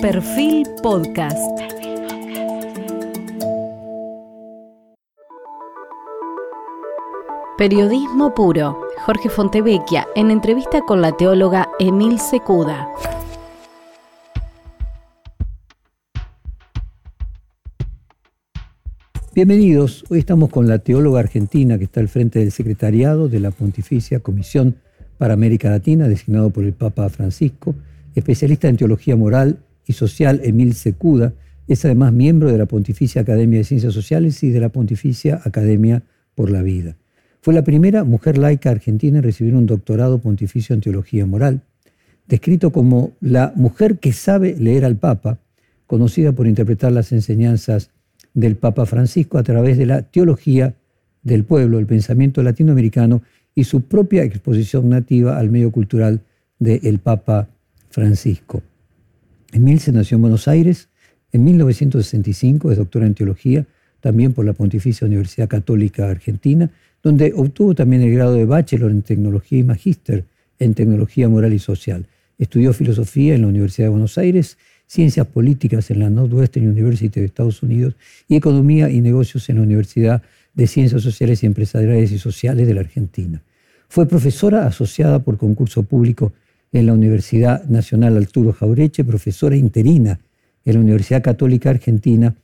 Perfil Podcast. Periodismo puro. Jorge Fontevecchia en entrevista con la teóloga Emil Secuda. Bienvenidos, hoy estamos con la teóloga argentina que está al frente del secretariado de la Pontificia Comisión para América Latina, designado por el Papa Francisco, especialista en teología moral y social Emil Secuda, es además miembro de la Pontificia Academia de Ciencias Sociales y de la Pontificia Academia por la Vida. Fue la primera mujer laica argentina en recibir un doctorado pontificio en teología moral, descrito como la mujer que sabe leer al Papa, conocida por interpretar las enseñanzas del Papa Francisco a través de la teología del pueblo, el pensamiento latinoamericano y su propia exposición nativa al medio cultural del Papa Francisco. Emil se nació en Buenos Aires. En 1965 es doctora en teología, también por la Pontificia Universidad Católica Argentina, donde obtuvo también el grado de bachelor en tecnología y magíster en tecnología moral y social. Estudió filosofía en la Universidad de Buenos Aires, ciencias políticas en la Northwestern University de Estados Unidos y economía y negocios en la Universidad de Ciencias Sociales y Empresariales y Sociales de la Argentina. Fue profesora asociada por concurso público en la Universidad Nacional Arturo Jaureche, profesora interina en la Universidad Católica Argentina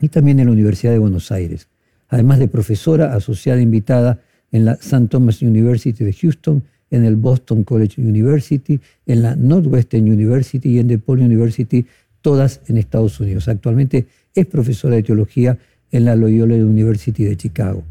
y también en la Universidad de Buenos Aires, además de profesora asociada invitada en la St. Thomas University de Houston, en el Boston College University, en la Northwestern University y en DePaul University, todas en Estados Unidos. Actualmente es profesora de teología en la Loyola University de Chicago.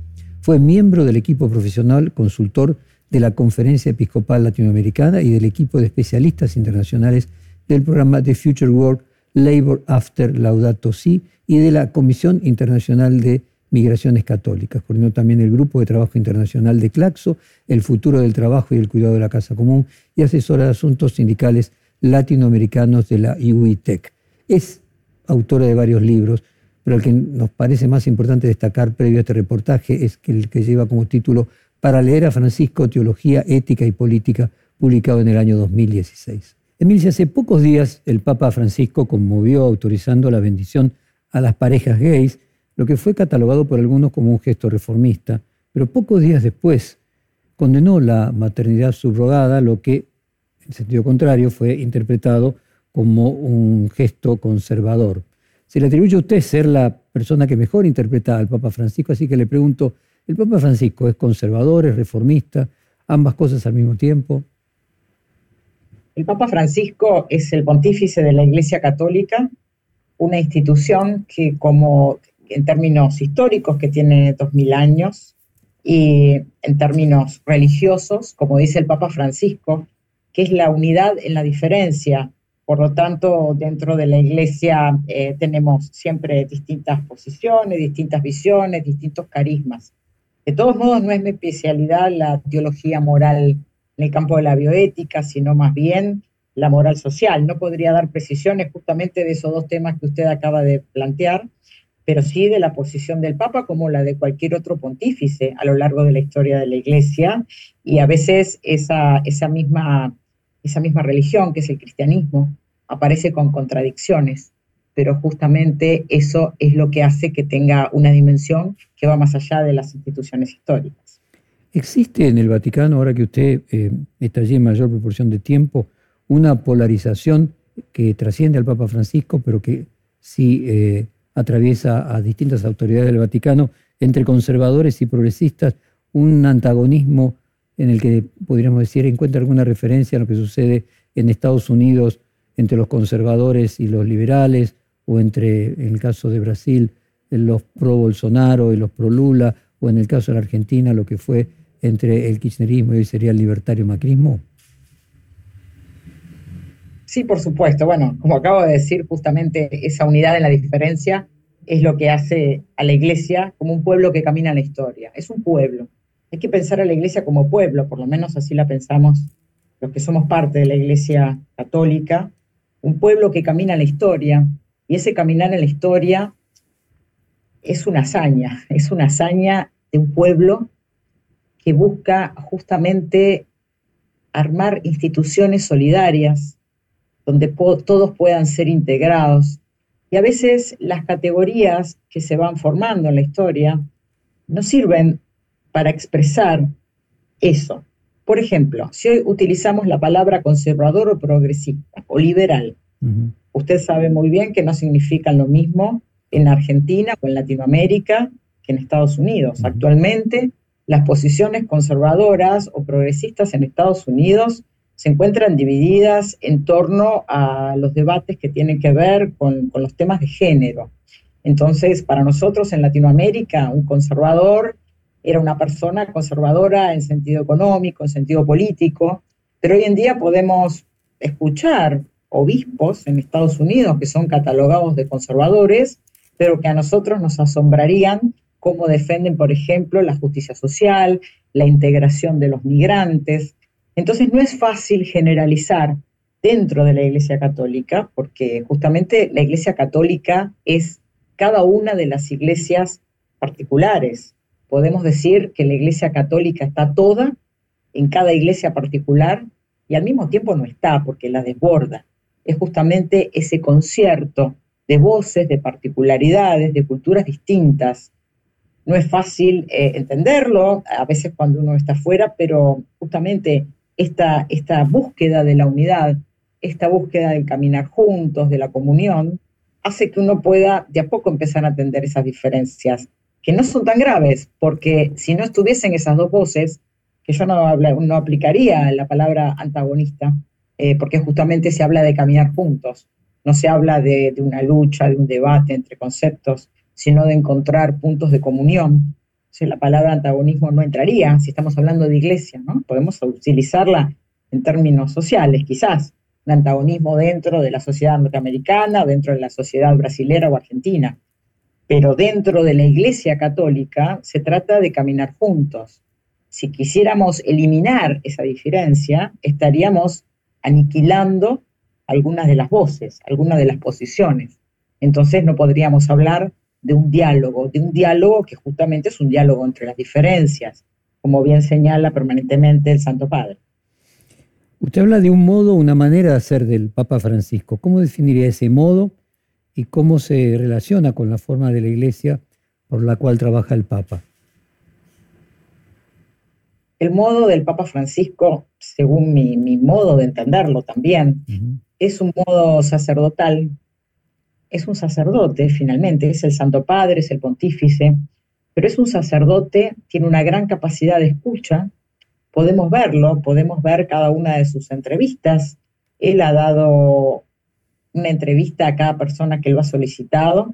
Fue miembro del equipo profesional consultor de la Conferencia Episcopal Latinoamericana y del equipo de especialistas internacionales del programa The Future Work Labor After Laudato Si y de la Comisión Internacional de Migraciones Católicas. Coordinó también el Grupo de Trabajo Internacional de Claxo, el futuro del trabajo y el cuidado de la casa común y asesora de asuntos sindicales latinoamericanos de la UITEC. Es autora de varios libros, pero el que nos parece más importante destacar previo a este reportaje es el que lleva como título para leer a Francisco Teología, Ética y Política, publicado en el año 2016. Emilia, hace pocos días el Papa Francisco conmovió autorizando la bendición a las parejas gays, lo que fue catalogado por algunos como un gesto reformista, pero pocos días después condenó la maternidad subrogada, lo que, en sentido contrario, fue interpretado como un gesto conservador. Se le atribuye a usted ser la persona que mejor interpreta al Papa Francisco, así que le pregunto, el Papa Francisco es conservador, es reformista, ambas cosas al mismo tiempo. El Papa Francisco es el pontífice de la Iglesia Católica, una institución que como en términos históricos que tiene dos mil años y en términos religiosos, como dice el Papa Francisco, que es la unidad en la diferencia. Por lo tanto, dentro de la Iglesia eh, tenemos siempre distintas posiciones, distintas visiones, distintos carismas. De todos modos, no es mi especialidad la teología moral en el campo de la bioética, sino más bien la moral social. No podría dar precisiones justamente de esos dos temas que usted acaba de plantear, pero sí de la posición del Papa como la de cualquier otro pontífice a lo largo de la historia de la Iglesia y a veces esa, esa, misma, esa misma religión, que es el cristianismo, aparece con contradicciones pero justamente eso es lo que hace que tenga una dimensión que va más allá de las instituciones históricas. ¿Existe en el Vaticano, ahora que usted eh, está allí en mayor proporción de tiempo, una polarización que trasciende al Papa Francisco, pero que sí eh, atraviesa a distintas autoridades del Vaticano, entre conservadores y progresistas, un antagonismo en el que podríamos decir encuentra alguna referencia a lo que sucede en Estados Unidos entre los conservadores y los liberales, o entre, en el caso de Brasil, los pro-Bolsonaro y los pro-Lula, o en el caso de la Argentina, lo que fue entre el kirchnerismo y hoy sería el libertario macrismo? Sí, por supuesto. Bueno, como acabo de decir, justamente esa unidad en la diferencia es lo que hace a la iglesia como un pueblo que camina la historia. Es un pueblo. Hay que pensar a la iglesia como pueblo, por lo menos así la pensamos los que somos parte de la iglesia católica, un pueblo que camina la historia, y ese caminar en la historia es una hazaña, es una hazaña de un pueblo que busca justamente armar instituciones solidarias, donde todos puedan ser integrados. Y a veces las categorías que se van formando en la historia no sirven para expresar eso. Por ejemplo, si hoy utilizamos la palabra conservador o progresista o liberal, usted sabe muy bien que no significan lo mismo en Argentina o en Latinoamérica que en Estados Unidos. Actualmente, las posiciones conservadoras o progresistas en Estados Unidos se encuentran divididas en torno a los debates que tienen que ver con, con los temas de género. Entonces, para nosotros en Latinoamérica, un conservador era una persona conservadora en sentido económico, en sentido político, pero hoy en día podemos escuchar obispos en Estados Unidos que son catalogados de conservadores, pero que a nosotros nos asombrarían cómo defienden, por ejemplo, la justicia social, la integración de los migrantes. Entonces no es fácil generalizar dentro de la Iglesia Católica, porque justamente la Iglesia Católica es cada una de las iglesias particulares podemos decir que la Iglesia Católica está toda en cada iglesia particular y al mismo tiempo no está porque la desborda. Es justamente ese concierto de voces, de particularidades, de culturas distintas. No es fácil eh, entenderlo, a veces cuando uno está afuera, pero justamente esta, búsqueda de la unidad, esta búsqueda del caminar juntos, de la comunión, hace que uno pueda de a poco empezar a entender esas diferencias que no son tan graves, porque si no estuviesen esas dos voces, que yo no, no aplicaría la palabra antagonista, eh, porque justamente se habla de caminar juntos, no se habla de, una lucha, de un debate entre conceptos, sino de encontrar puntos de comunión. O la palabra antagonismo no entraría si estamos hablando de iglesia, ¿no? Podemos utilizarla en términos sociales, quizás, un antagonismo dentro de la sociedad norteamericana, dentro de la sociedad brasilera o argentina pero dentro de la Iglesia Católica se trata de caminar juntos. Si quisiéramos eliminar esa diferencia, estaríamos aniquilando algunas de las voces, algunas de las posiciones. Entonces no podríamos hablar de un diálogo, de un diálogo que justamente es un diálogo entre las diferencias, como bien señala permanentemente el Santo Padre. Usted habla de un modo, una manera de hacer del Papa Francisco. ¿Cómo definiría ese modo? y cómo se relaciona con la forma de la Iglesia por la cual trabaja el Papa. El modo del Papa Francisco, según mi, modo de entenderlo también, es un modo sacerdotal, es un sacerdote finalmente, es el Santo Padre, es el pontífice, pero es un sacerdote, tiene una gran capacidad de escucha, podemos verlo, podemos ver cada una de sus entrevistas, él ha dado una entrevista a cada persona que lo ha solicitado,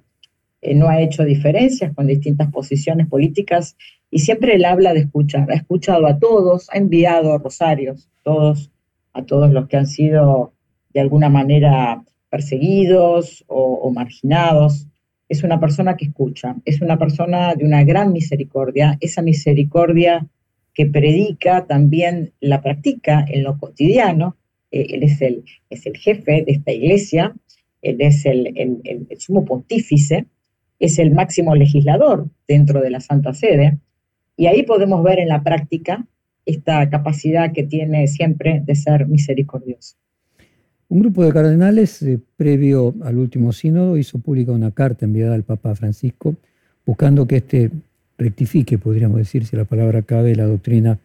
eh, no ha hecho diferencias con distintas posiciones políticas y siempre él habla de escuchar, ha escuchado a todos, ha enviado rosarios, a todos los que han sido de alguna manera perseguidos o, marginados. Es una persona que escucha, es una persona de una gran misericordia, esa misericordia que predica también la practica en lo cotidiano, eh, él es el, es el jefe de esta iglesia, él es el, el, sumo pontífice, es el máximo legislador dentro de la Santa Sede, y ahí podemos ver en la práctica esta capacidad que tiene siempre de ser misericordioso. Un grupo de cardenales, eh, previo al último sínodo, hizo pública una carta enviada al Papa Francisco buscando que éste rectifique, podríamos decir, si la palabra cabe, la doctrina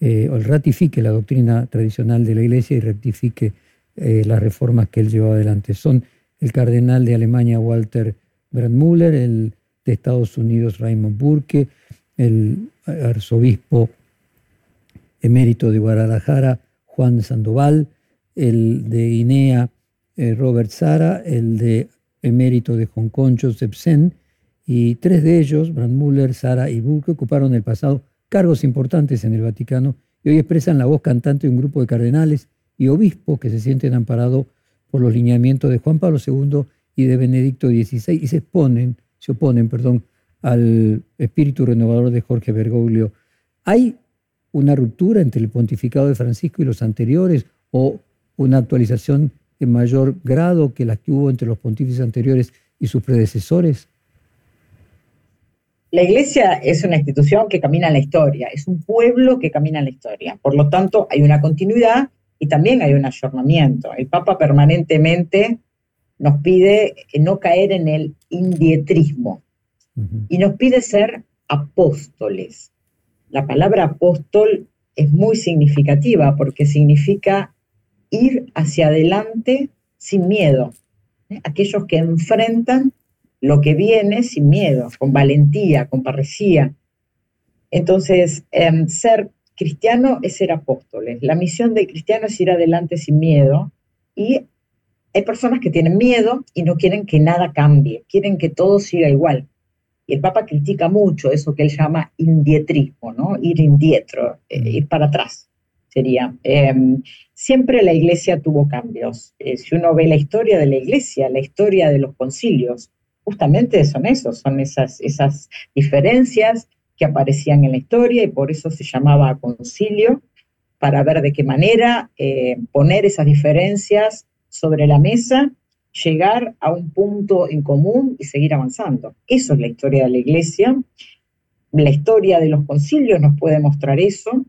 eh, o ratifique la doctrina tradicional de la Iglesia y rectifique eh, las reformas que él llevó adelante. Son el cardenal de Alemania Walter Brandmüller, el de Estados Unidos Raymond Burke, el arzobispo emérito de Guadalajara Juan Sandoval, el de Guinea eh, Robert Sara, el de emérito de Hong Kong Joseph Sen, y tres de ellos, Brandmüller, Sara y Burke, ocuparon el pasado cargos importantes en el Vaticano y hoy expresan la voz cantante de un grupo de cardenales y obispos que se sienten amparados por los lineamientos de Juan Pablo II de Benedicto XVI y se exponen, se oponen, perdón, al espíritu renovador de Jorge Bergoglio. ¿Hay una ruptura entre el pontificado de Francisco y los anteriores o una actualización en mayor grado que la que hubo entre los pontífices anteriores y sus predecesores? La iglesia es una institución que camina en la historia, es un pueblo que camina en la historia. Por lo tanto, hay una continuidad y también hay un ayornamiento. El Papa permanentemente nos pide no caer en el indietrismo y nos pide ser apóstoles. La palabra apóstol es muy significativa porque significa ir hacia adelante sin miedo. ¿eh? Aquellos que enfrentan lo que viene sin miedo, con valentía, con parresía. Entonces, em, ser cristiano es ser apóstoles. La misión de cristiano es ir adelante sin miedo y hay personas que tienen miedo y no quieren que nada cambie, quieren que todo siga igual. Y el Papa critica mucho eso que él llama indietrismo, ¿no? Ir indietro, eh, ir para atrás sería. Em, siempre la iglesia tuvo cambios. Eh, si uno ve la historia de la iglesia, la historia de los concilios, justamente son esos, son esas, esas diferencias que aparecían en la historia y por eso se llamaba concilio, para ver de qué manera eh, poner esas diferencias sobre la mesa, llegar a un punto en común y seguir avanzando. Eso es la historia de la iglesia. La historia de los concilios nos puede mostrar eso.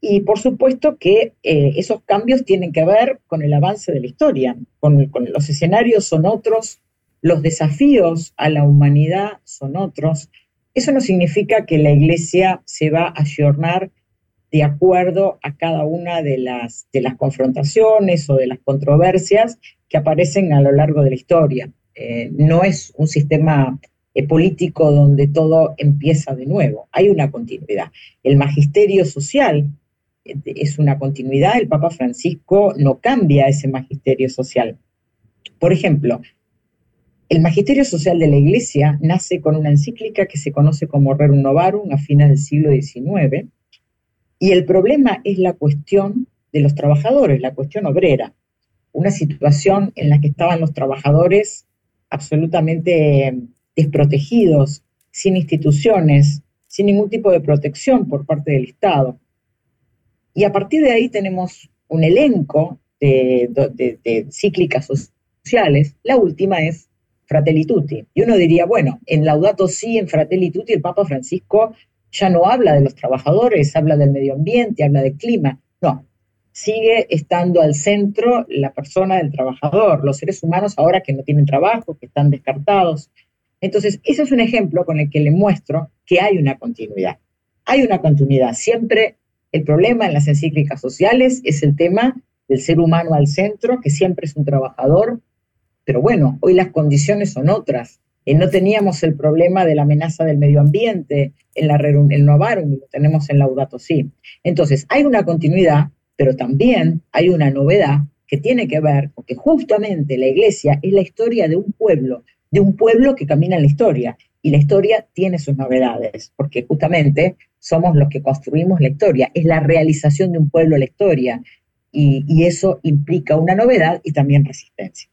Y por supuesto que eh, esos cambios tienen que ver con el avance de la historia, con, los escenarios son otros, los desafíos a la humanidad son otros. Eso no significa que la iglesia se va a ayornar de acuerdo a cada una de las, de las confrontaciones o de las controversias que aparecen a lo largo de la historia. Eh, no es un sistema eh, político donde todo empieza de nuevo, hay una continuidad. El magisterio social eh, es una continuidad, el Papa Francisco no cambia ese magisterio social. Por ejemplo, el magisterio social de la Iglesia nace con una encíclica que se conoce como Rerum Novarum a fines del siglo XIX, y el problema es la cuestión de los trabajadores, la cuestión obrera, una situación en la que estaban los trabajadores absolutamente desprotegidos, sin instituciones, sin ningún tipo de protección por parte del Estado. Y a partir de ahí tenemos un elenco de, de cíclicas sociales. La última es Fratelli Tutti. Y uno diría, bueno, en Laudato Si, en Fratelli Tutti, el Papa Francisco ya no habla de los trabajadores, habla del medio ambiente, habla del clima. No, sigue estando al centro la persona del trabajador, los seres humanos ahora que no tienen trabajo, que están descartados. Entonces, ese es un ejemplo con el que le muestro que hay una continuidad. Hay una continuidad. Siempre el problema en las encíclicas sociales es el tema del ser humano al centro, que siempre es un trabajador, pero bueno, hoy las condiciones son otras. Eh, no teníamos el problema de la amenaza del medio ambiente en la el Novarum, lo tenemos en Laudato Si. Entonces, hay una continuidad, pero también hay una novedad que tiene que ver con que justamente la iglesia es la historia de un pueblo, de un pueblo que camina en la historia. Y la historia tiene sus novedades, porque justamente somos los que construimos la historia. Es la realización de un pueblo la historia. y eso implica una novedad y también resistencias.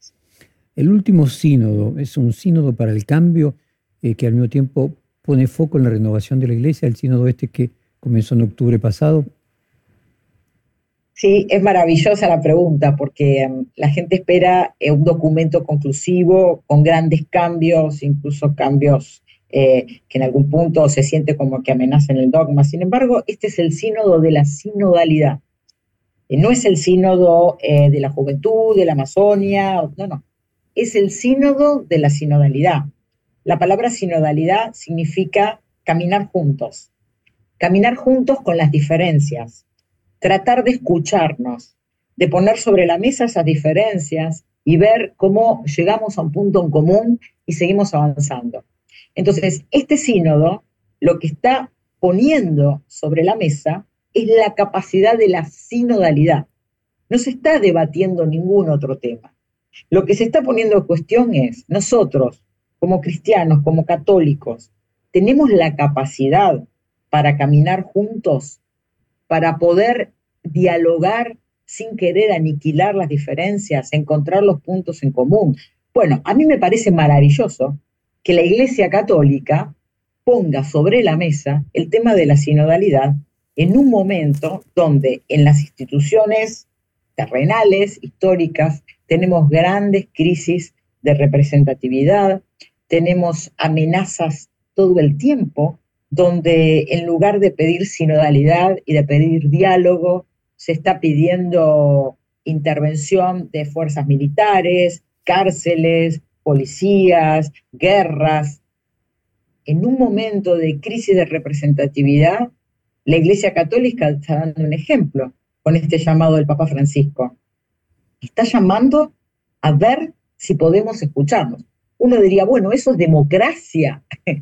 El último sínodo es un sínodo para el cambio eh, que al mismo tiempo pone foco en la renovación de la iglesia, el sínodo este que comenzó en octubre pasado. Sí, es maravillosa la pregunta porque em, la gente espera eh, un documento conclusivo con grandes cambios, incluso cambios eh, que en algún punto se siente como que amenazan el dogma. Sin embargo, este es el sínodo de la sinodalidad. no es el sínodo de la juventud, de la Amazonia, no, no es el sínodo de la sinodalidad. La palabra sinodalidad significa caminar juntos, caminar juntos con las diferencias, tratar de escucharnos, de poner sobre la mesa esas diferencias y ver cómo llegamos a un punto en común y seguimos avanzando. Entonces, este sínodo lo que está poniendo sobre la mesa es la capacidad de la sinodalidad. No se está debatiendo ningún otro tema. Lo que se está poniendo en cuestión es, nosotros, como cristianos, como católicos, tenemos la capacidad para caminar juntos, para poder dialogar sin querer aniquilar las diferencias, encontrar los puntos en común. Bueno, a mí me parece maravilloso que la Iglesia Católica ponga sobre la mesa el tema de la sinodalidad en un momento donde en las instituciones terrenales, históricas, tenemos grandes crisis de representatividad, tenemos amenazas todo el tiempo, donde en lugar de pedir sinodalidad y de pedir diálogo, se está pidiendo intervención de fuerzas militares, cárceles, policías, guerras. En un momento de crisis de representatividad, la Iglesia Católica está dando un ejemplo con este llamado del Papa Francisco. Está llamando a ver si podemos escucharnos. Uno diría, bueno, eso es democracia.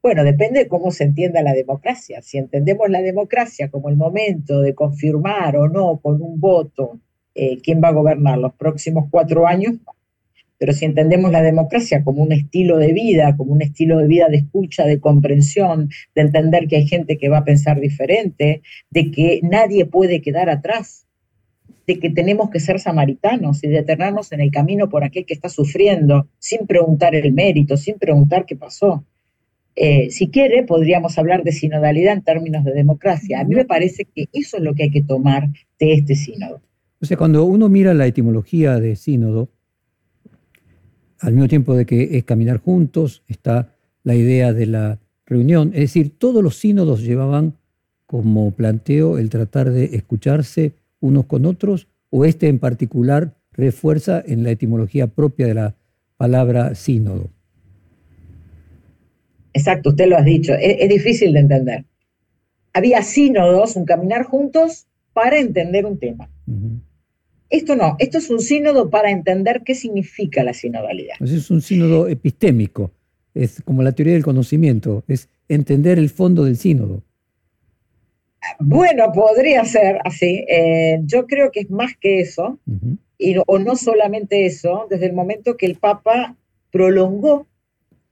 Bueno, depende de cómo se entienda la democracia. Si entendemos la democracia como el momento de confirmar o no con un voto eh, quién va a gobernar los próximos cuatro años, pero si entendemos la democracia como un estilo de vida, como un estilo de vida de escucha, de comprensión, de entender que hay gente que va a pensar diferente, de que nadie puede quedar atrás, de que tenemos que ser samaritanos y detenernos en el camino por aquel que está sufriendo, sin preguntar el mérito, sin preguntar qué pasó. Eh, si quiere, podríamos hablar de sinodalidad en términos de democracia. A mí me parece que eso es lo que hay que tomar de este sínodo. O sea, cuando uno mira la etimología de sínodo, al mismo tiempo de que es caminar juntos, está la idea de la reunión. Es decir, todos los sínodos llevaban como planteo el tratar de escucharse unos con otros, o este en particular refuerza en la etimología propia de la palabra sínodo. Exacto, usted lo ha dicho, es, difícil de entender. Había sínodos, un caminar juntos para entender un tema. Esto no, esto es un sínodo para entender qué significa la sinodalidad. Es un sínodo epistémico, es como la teoría del conocimiento, es entender el fondo del sínodo. Bueno, podría ser así. Eh, yo creo que es más que eso, y, o no solamente eso, desde el momento que el Papa prolongó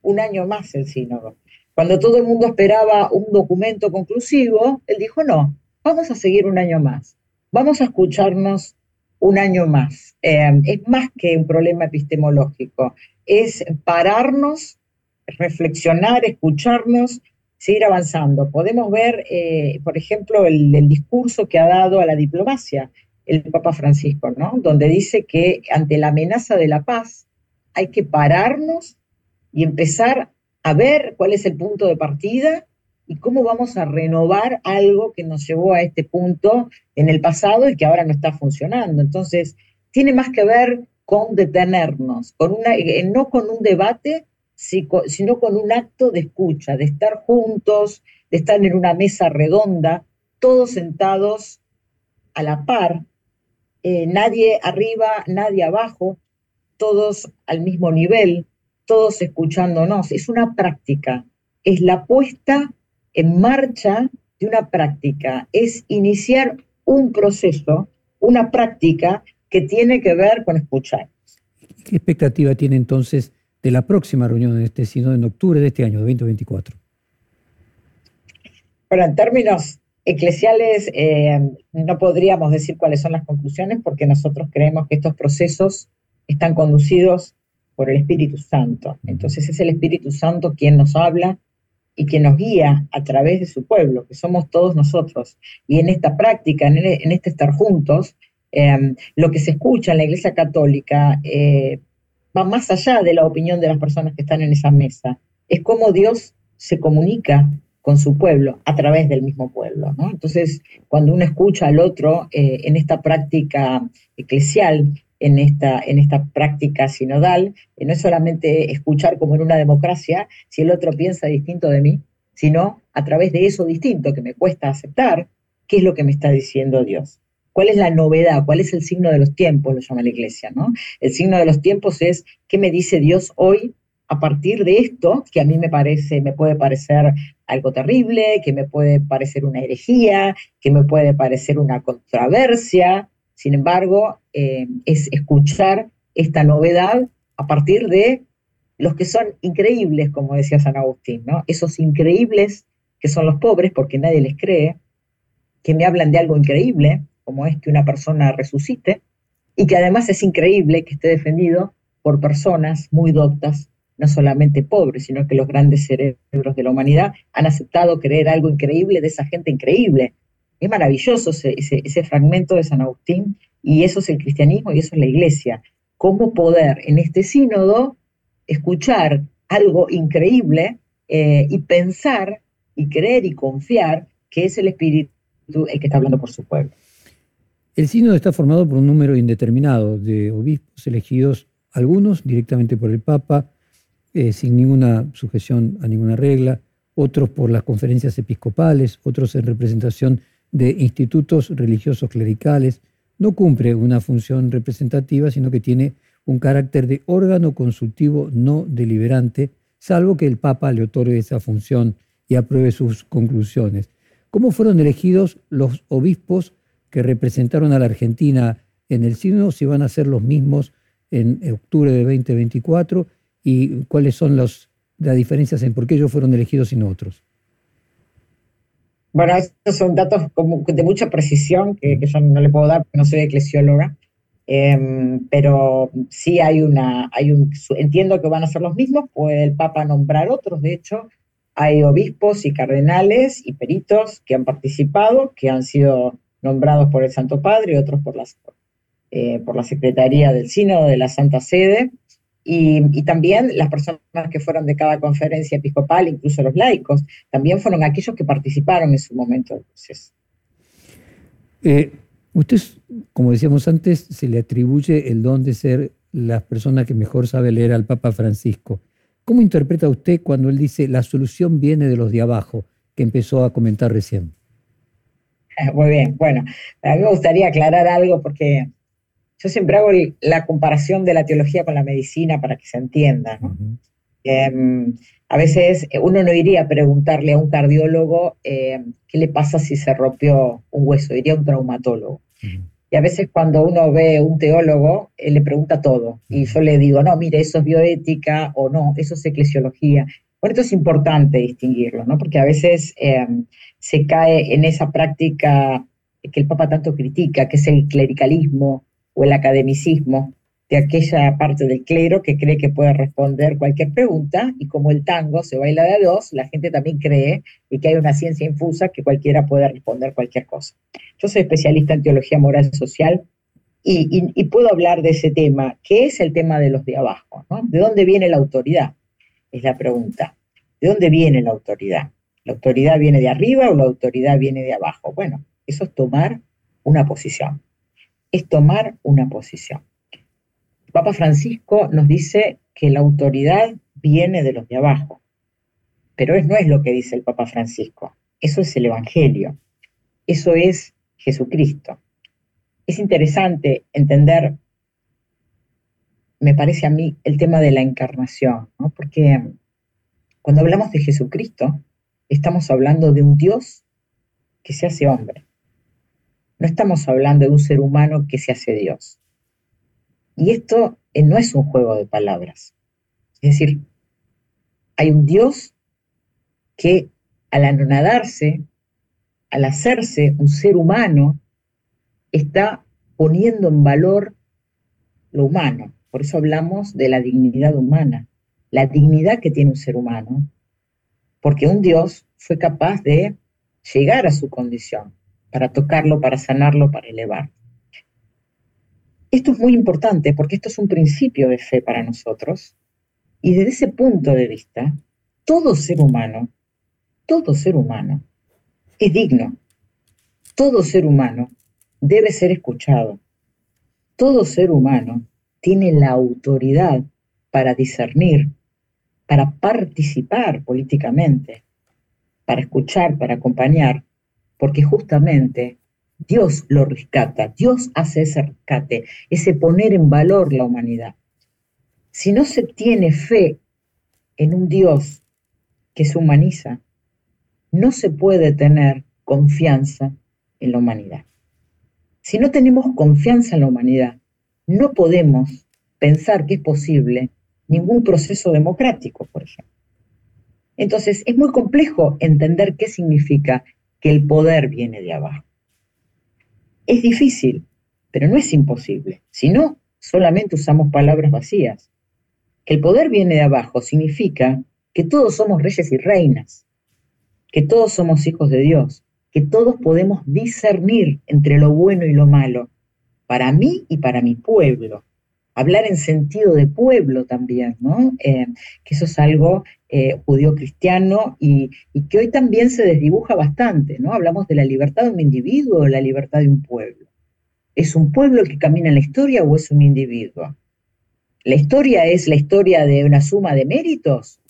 un año más el sínodo. Cuando todo el mundo esperaba un documento conclusivo, él dijo, no, vamos a seguir un año más, vamos a escucharnos un año más. Eh, es más que un problema epistemológico, es pararnos, reflexionar, escucharnos, seguir avanzando. Podemos ver, eh, por ejemplo, el, el, discurso que ha dado a la diplomacia el Papa Francisco, ¿no? Donde dice que ante la amenaza de la paz hay que pararnos y empezar a ver cuál es el punto de partida y cómo vamos a renovar algo que nos llevó a este punto en el pasado y que ahora no está funcionando. Entonces, tiene más que ver con detenernos, con una, eh, no con un debate, sino con un acto de escucha, de estar juntos, de estar en una mesa redonda, todos sentados a la par, eh, nadie arriba, nadie abajo, todos al mismo nivel, todos escuchándonos. Es una práctica, es la puesta en marcha de una práctica, es iniciar un proceso, una práctica que tiene que ver con escuchar. ¿Qué expectativa tiene entonces de la próxima reunión de este sínodo en octubre de este año, de 2024? Bueno, en términos eclesiales eh, no podríamos decir cuáles son las conclusiones porque nosotros creemos que estos procesos están conducidos por el Espíritu Santo. Entonces es el Espíritu Santo quien nos habla y quien nos guía a través de su pueblo, que somos todos nosotros. Y en esta práctica, en, este estar juntos, em, lo que se escucha en la Iglesia Católica eh, va más allá de la opinión de las personas que están en esa mesa. Es cómo Dios se comunica con su pueblo a través del mismo pueblo. Entonces, cuando uno escucha al otro eh, en esta práctica eclesial, en esta, en esta práctica sinodal, no es solamente escuchar como en una democracia si el otro piensa distinto de mí, sino a través de eso distinto que me cuesta aceptar, qué es lo que me está diciendo Dios. ¿Cuál es la novedad? ¿Cuál es el signo de los tiempos? Lo llama la iglesia, ¿no? El signo de los tiempos es qué me dice Dios hoy a partir de esto, que a mí me parece, me puede parecer algo terrible, que me puede parecer una herejía, que me puede parecer una controversia, sin embargo, eh, es escuchar esta novedad a partir de los que son increíbles, como decía San Agustín, ¿no? Esos increíbles que son los pobres, porque nadie les cree, que me hablan de algo increíble, como es que una persona resucite, y que además es increíble que esté defendido por personas muy doctas, no solamente pobres, sino que los grandes cerebros de la humanidad han aceptado creer algo increíble de esa gente increíble, es maravilloso ese, fragmento de San Agustín y eso es el cristianismo y eso es la iglesia. Cómo poder en este sínodo escuchar algo increíble eh, y pensar y creer y confiar que es el Espíritu el que está hablando por su pueblo. El sínodo está formado por un número indeterminado de obispos elegidos, algunos directamente por el Papa, eh, sin ninguna sujeción a ninguna regla, otros por las conferencias episcopales, otros en representación de institutos religiosos clericales. No cumple una función representativa, sino que tiene un carácter de órgano consultivo no deliberante, salvo que el Papa le otorgue esa función y apruebe sus conclusiones. ¿Cómo fueron elegidos los obispos que representaron a la Argentina en el sínodo? Si van a ser los mismos en octubre de 2024 y cuáles son las diferencias en por qué ellos fueron elegidos y no otros. Bueno, estos son datos de mucha precisión que, yo no le puedo dar porque no soy eclesióloga, em, pero sí hay una, hay un, entiendo que van a ser los mismos, puede el Papa nombrar otros, de hecho, hay obispos y cardenales y peritos que han participado, que han sido nombrados por el Santo Padre y otros por, eh, por la Secretaría del Sínodo de la Santa Sede, y, también las personas que fueron de cada conferencia episcopal, incluso los laicos, también fueron aquellos que participaron en su momento del proceso. Eh, usted, como decíamos antes, se le atribuye el don de ser la persona que mejor sabe leer al Papa Francisco. ¿Cómo interpreta usted cuando él dice la solución viene de los de abajo, que empezó a comentar recién? Muy bien, bueno, a mí me gustaría aclarar algo porque yo siempre hago la comparación de la teología con la medicina para que se entienda. Em, a veces eh, uno no iría a preguntarle a un cardiólogo em, qué le pasa si se rompió un hueso, iría a un traumatólogo. Y a veces cuando uno ve un teólogo, él le pregunta todo. Y yo le digo, no, mire, eso es bioética o no, eso es eclesiología. Por esto es importante distinguirlo, ¿no? porque a veces em, se cae en esa práctica que el Papa tanto critica, que es el clericalismo, o el academicismo de aquella parte del clero que cree que puede responder cualquier pregunta y como el tango se baila de dos, la gente también cree y que hay una ciencia infusa que cualquiera puede responder cualquier cosa. Yo soy especialista en teología moral y social y, puedo hablar de ese tema, que es el tema de los de abajo. ¿De dónde viene la autoridad? Es la pregunta. ¿De dónde viene la autoridad? ¿La autoridad viene de arriba o la autoridad viene de abajo? Bueno, eso es tomar una posición es tomar una posición. Papa Francisco nos dice que la autoridad viene de los de abajo, pero no es lo que dice el Papa Francisco, eso es el Evangelio, eso es Jesucristo. Es interesante entender, me parece a mí, el tema de la encarnación, porque cuando hablamos de Jesucristo, estamos hablando de un Dios que se hace hombre. No estamos hablando de un ser humano que se hace Dios. Y esto eh, no es un juego de palabras. Es decir, hay un Dios que al anonadarse, al hacerse un ser humano, está poniendo en valor lo humano. Por eso hablamos de la dignidad humana, la dignidad que tiene un ser humano, porque un Dios fue capaz de llegar a su condición, para tocarlo, para sanarlo, para elevar. Esto es muy importante porque esto es un principio de fe para nosotros y desde ese punto de vista, todo ser humano, todo ser humano es digno, todo ser humano debe ser escuchado, todo ser humano tiene la autoridad para discernir, para participar políticamente, para escuchar, para acompañar, porque justamente Dios lo rescata, Dios hace ese rescate, ese poner en valor la humanidad. Si no se tiene fe en un Dios que se humaniza, no se puede tener confianza en la humanidad. Si no tenemos confianza en la humanidad, no podemos pensar que es posible ningún proceso democrático, por ejemplo. Entonces, es muy complejo entender qué significa que el poder viene de abajo. Es difícil, pero no es imposible. Si no, solamente usamos palabras vacías. Que el poder viene de abajo significa que todos somos reyes y reinas, que todos somos hijos de Dios, que todos podemos discernir entre lo bueno y lo malo, para mí y para mi pueblo, hablar en sentido de pueblo también, ¿no? Eh, que eso es algo eh, judío-cristiano y, que hoy también se desdibuja bastante, ¿no? Hablamos de la libertad de un individuo o la libertad de un pueblo. ¿Es un pueblo que camina en la historia o es un individuo? ¿La historia es la historia de una suma de méritos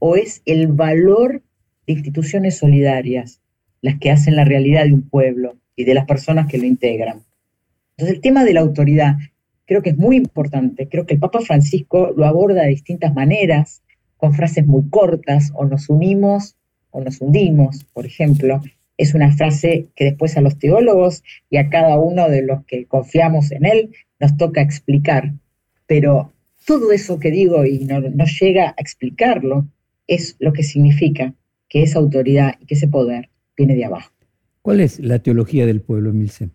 o es el valor de instituciones solidarias las que hacen la realidad de un pueblo y de las personas que lo integran? Entonces el tema de la autoridad creo que es muy importante. Creo que el Papa Francisco lo aborda de distintas maneras, con frases muy cortas, o nos unimos o nos hundimos, por ejemplo. Es una frase que después a los teólogos y a cada uno de los que confiamos en él nos toca explicar pero todo eso que digo y no, llega a explicarlo es lo que significa que esa autoridad y que ese poder viene de abajo. ¿Cuál es la teología del pueblo, Milce?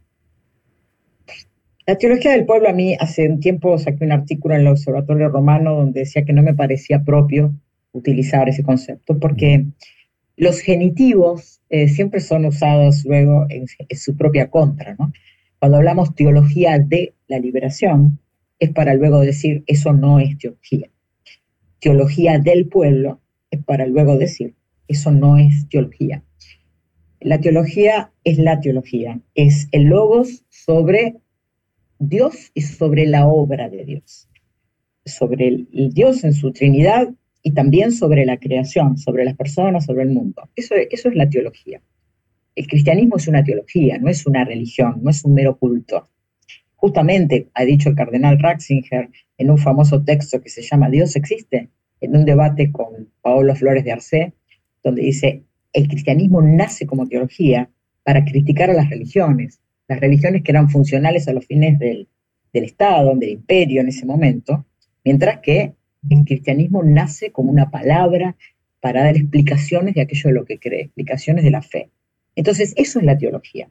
La teología del pueblo, a mí hace un tiempo saqué un artículo en el Observatorio Romano donde decía que no me parecía propio utilizar ese concepto, porque los genitivos eh, siempre son usados luego en, en, su propia contra. ¿no? Cuando hablamos teología de la liberación, es para luego decir, eso no es teología. Teología del pueblo es para luego decir, eso no es teología. La teología es la teología, es el logos sobre Dios y sobre la obra de Dios, sobre el, Dios en su Trinidad y también sobre la creación, sobre las personas, sobre el mundo. Eso, eso es la teología. El cristianismo es una teología, no es una religión, no es un mero culto. Justamente ha dicho el cardenal Ratzinger en un famoso texto que se llama Dios existe, en un debate con Paolo Flores de Arce, donde dice, el cristianismo nace como teología para criticar a las religiones, las religiones que eran funcionales a los fines del, del Estado, del imperio en ese momento, mientras que el cristianismo nace como una palabra para dar explicaciones de aquello de lo que cree, explicaciones de la fe. Entonces, eso es la teología.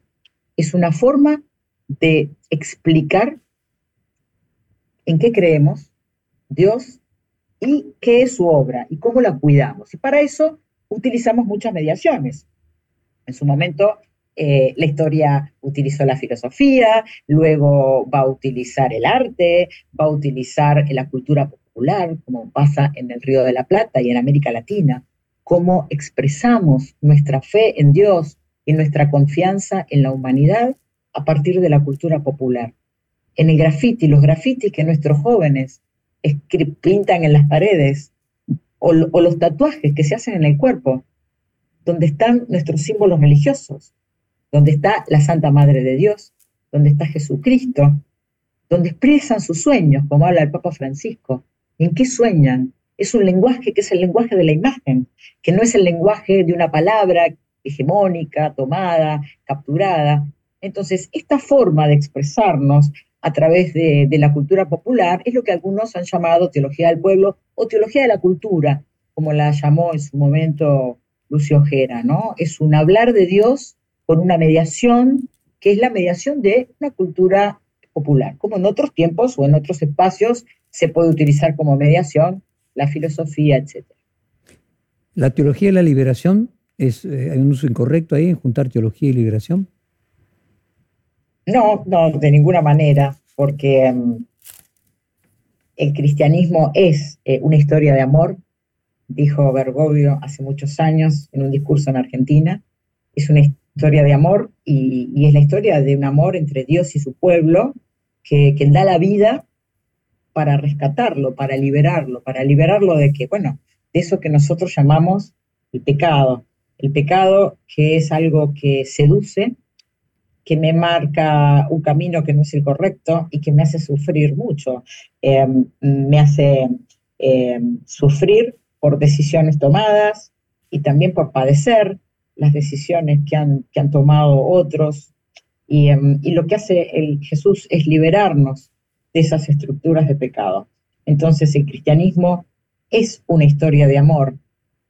Es una forma de explicar en qué creemos, Dios, y qué es su obra y cómo la cuidamos. Y para eso utilizamos muchas mediaciones. En su momento, eh, la historia utilizó la filosofía, luego va a utilizar el arte, va a utilizar la cultura popular, como pasa en el Río de la Plata y en América Latina, cómo expresamos nuestra fe en Dios y nuestra confianza en la humanidad a partir de la cultura popular. En el graffiti, los grafitis que nuestros jóvenes pintan en las paredes, o, o los tatuajes que se hacen en el cuerpo, donde están nuestros símbolos religiosos, donde está la Santa Madre de Dios, donde está Jesucristo, donde expresan sus sueños, como habla el Papa Francisco. ¿En qué sueñan? Es un lenguaje que es el lenguaje de la imagen, que no es el lenguaje de una palabra hegemónica, tomada, capturada, entonces, esta forma de expresarnos a través de, la cultura popular es lo que algunos han llamado teología del pueblo o teología de la cultura, como la llamó en su momento Lucio Ojera, ¿no? Es un hablar de Dios con una mediación que es la mediación de una cultura popular, como en otros tiempos o en otros espacios se puede utilizar como mediación la filosofía, etc. ¿La teología de la liberación es, eh, hay un uso incorrecto ahí en juntar teología y liberación? No, no, de ninguna manera, porque em, el cristianismo es eh, una historia de amor, dijo Bergoglio hace muchos años en un discurso en Argentina. Es una historia de amor y, es la historia de un amor entre Dios y su pueblo que, que da la vida para rescatarlo, para liberarlo, para liberarlo de que, bueno, de eso que nosotros llamamos el pecado. El pecado que es algo que seduce, que me marca un camino que no es el correcto y que me hace sufrir mucho. Em, me hace em, sufrir por decisiones tomadas y también por padecer las decisiones que han, que han tomado otros. Y, em, y lo que hace el Jesús es liberarnos de esas estructuras de pecado. Entonces el cristianismo es una historia de amor,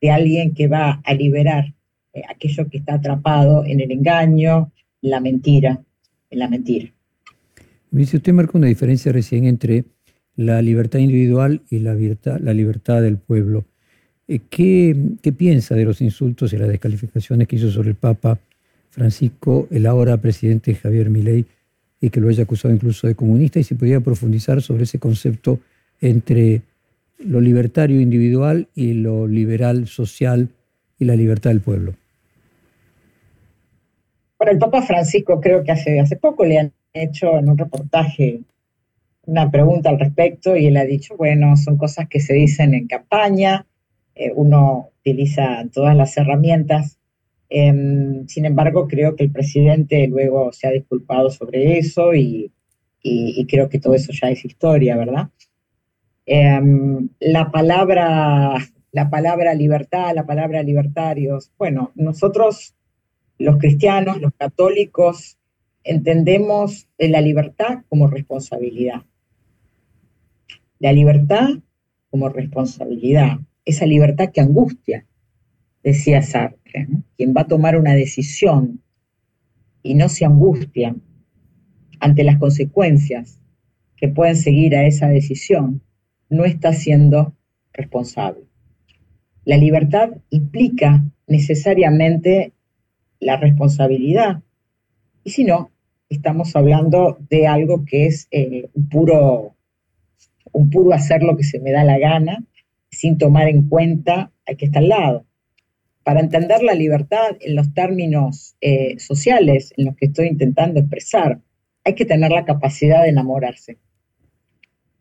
de alguien que va a liberar eh, aquello que está atrapado en el engaño, la mentira, en la mentira. Dice, usted marca una diferencia recién entre la libertad individual y la libertad, la libertad del pueblo. Eh, ¿Qué, ¿Qué, piensa de los insultos y las descalificaciones que hizo sobre el Papa Francisco, el ahora presidente Javier Milei, y que lo haya acusado incluso de comunista? Y si podría profundizar sobre ese concepto entre lo libertario individual y lo liberal social y la libertad del pueblo. Bueno, el Papa Francisco creo que hace poco le han hecho en un reportaje una pregunta al respecto y él ha dicho, bueno, son cosas que se dicen en campaña, eh, uno utiliza todas las herramientas. Em, sin embargo, creo que el presidente luego se ha disculpado sobre eso y, creo que todo eso ya es historia, ¿verdad? Em, la palabra la palabra libertad, la palabra libertarios. Bueno, nosotros los cristianos, los católicos, entendemos la libertad como responsabilidad. La libertad como responsabilidad, esa libertad que angustia, decía Sartre. Quien va a tomar una decisión y no se angustia ante las consecuencias que pueden seguir a esa decisión, no está siendo responsable. La libertad implica necesariamente la responsabilidad. Y si no, estamos hablando de algo que es eh, un, puro, un puro hacer lo que se me da la gana, sin tomar en cuenta al que está al lado. Para entender la libertad en los términos eh, sociales en los que estoy intentando expresar, hay que tener la capacidad de enamorarse.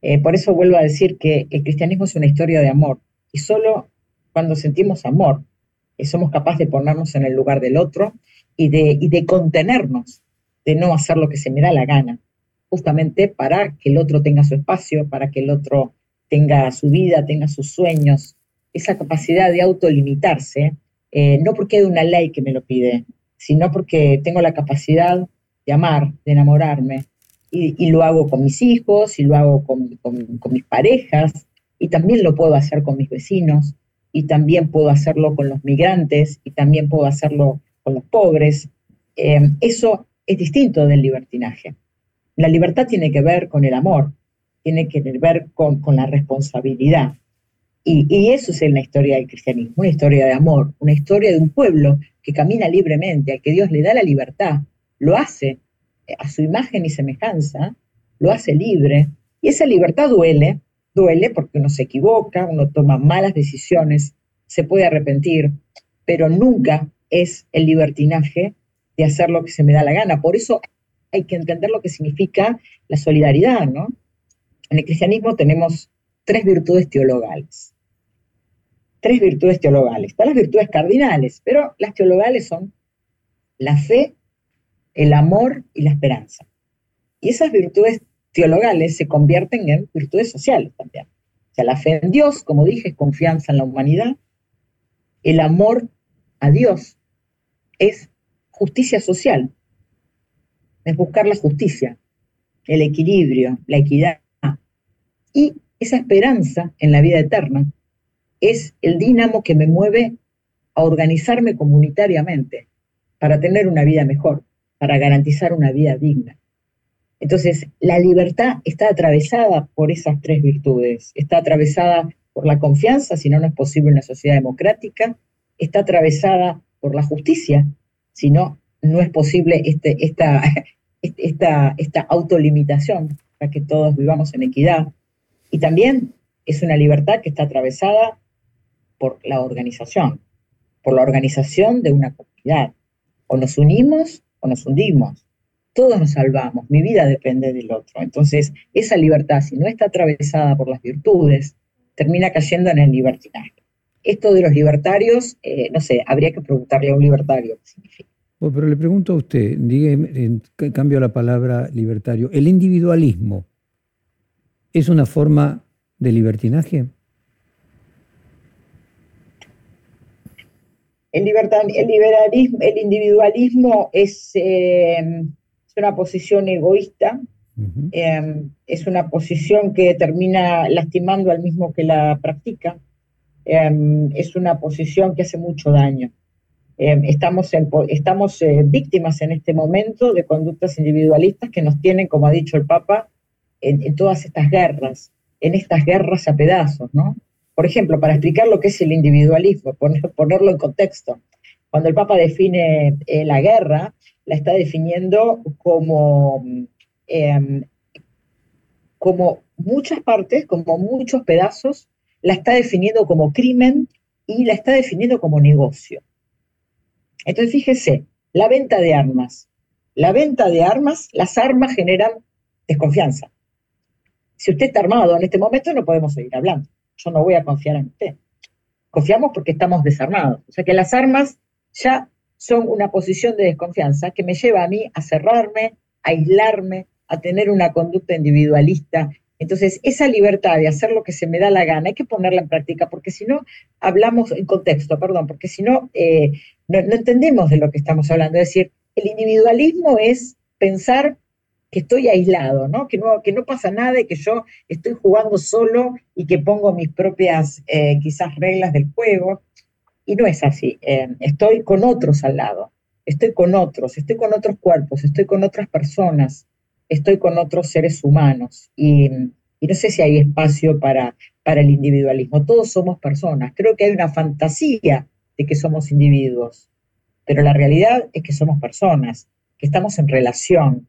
Eh, por eso vuelvo a decir que el cristianismo es una historia de amor y solo cuando sentimos amor y somos capaces de ponernos en el lugar del otro y de, y de contenernos, de no hacer lo que se me da la gana, justamente para que el otro tenga su espacio, para que el otro tenga su vida, tenga sus sueños, esa capacidad de autolimitarse, eh, no porque hay una ley que me lo pide, sino porque tengo la capacidad de amar, de enamorarme, y, lo hago con mis hijos, y lo hago con, mis parejas, y también lo puedo hacer con mis vecinos, y también puedo hacerlo con los migrantes y también puedo hacerlo con los pobres. Eh, eso es distinto del libertinaje. La libertad tiene que ver con el amor, tiene que ver con, la responsabilidad. Y, y, eso es en la historia del cristianismo, una historia de amor, una historia de un pueblo que camina libremente, al que Dios le da la libertad, lo hace a su imagen y semejanza, lo hace libre, y esa libertad duele, duele porque uno se equivoca, uno toma malas decisiones, se puede arrepentir, pero nunca es el libertinaje de hacer lo que se me da la gana. Por eso hay que entender lo que significa la solidaridad, ¿no? En el cristianismo tenemos tres virtudes teologales. Tres virtudes teologales. Están las virtudes cardinales, pero las teologales son la fe, el amor y la esperanza. Y esas virtudes teologales se convierten en virtudes sociales también. O sea, la fe en Dios, como dije, es confianza en la humanidad. El amor a Dios es justicia social, es buscar la justicia, el equilibrio, la equidad. Y esa esperanza en la vida eterna es el dínamo que me mueve a organizarme comunitariamente para tener una vida mejor, para garantizar una vida digna. Entonces, la libertad está atravesada por esas tres virtudes. Está atravesada por la confianza, si no, no es posible una sociedad democrática. Está atravesada por la justicia, si no, no es posible este, esta, esta, esta autolimitación para que todos vivamos en equidad. Y también es una libertad que está atravesada por la organización, por la organización de una comunidad. O nos unimos o nos hundimos todos nos salvamos, mi vida depende del otro. Entonces, esa libertad, si no está atravesada por las virtudes, termina cayendo en el libertinaje. Esto de los libertarios, eh, no sé, habría que preguntarle a un libertario qué significa. pero le pregunto a usted, diga, cambio la palabra libertario, ¿el individualismo es una forma de libertinaje? El, el, liberalismo, el individualismo es, eh, una posición egoísta, em, es una posición que termina lastimando al mismo que la practica, em, es una posición que hace mucho daño. Estamos estamos eh, víctimas en este momento de conductas individualistas que nos tienen, como ha dicho el Papa, en, todas estas guerras, en estas guerras a pedazos, ¿no? Por ejemplo, para explicar lo que es el individualismo, ponerlo en contexto. Cuando el Papa define eh, la guerra, la está definiendo como, em, como muchas partes, como muchos pedazos, la está definiendo como crimen y la está definiendo como negocio. Entonces, fíjese, la venta de armas, la venta de armas, las armas generan desconfianza. Si usted está armado en este momento, no podemos seguir hablando. Yo no voy a confiar en usted. Confiamos porque estamos desarmados. O sea que las armas ya son una posición de desconfianza que me lleva a mí a cerrarme, a aislarme, a tener una conducta individualista. Entonces, esa libertad de hacer lo que se me da la gana, hay que ponerla en práctica, porque si no, hablamos en contexto, perdón, porque si no, eh, no, no entendemos de lo que estamos hablando. Es decir, el individualismo es pensar que estoy aislado, ¿no? Que, ¿no? que no pasa nada y que yo estoy jugando solo y que pongo mis propias eh, quizás reglas del juego. Y no es así. Eh, estoy con otros al lado, estoy con otros, estoy con otros cuerpos, estoy con otras personas, estoy con otros seres humanos. Y, y no sé si hay espacio para, para el individualismo. Todos somos personas. Creo que hay una fantasía de que somos individuos, pero la realidad es que somos personas, que estamos en relación,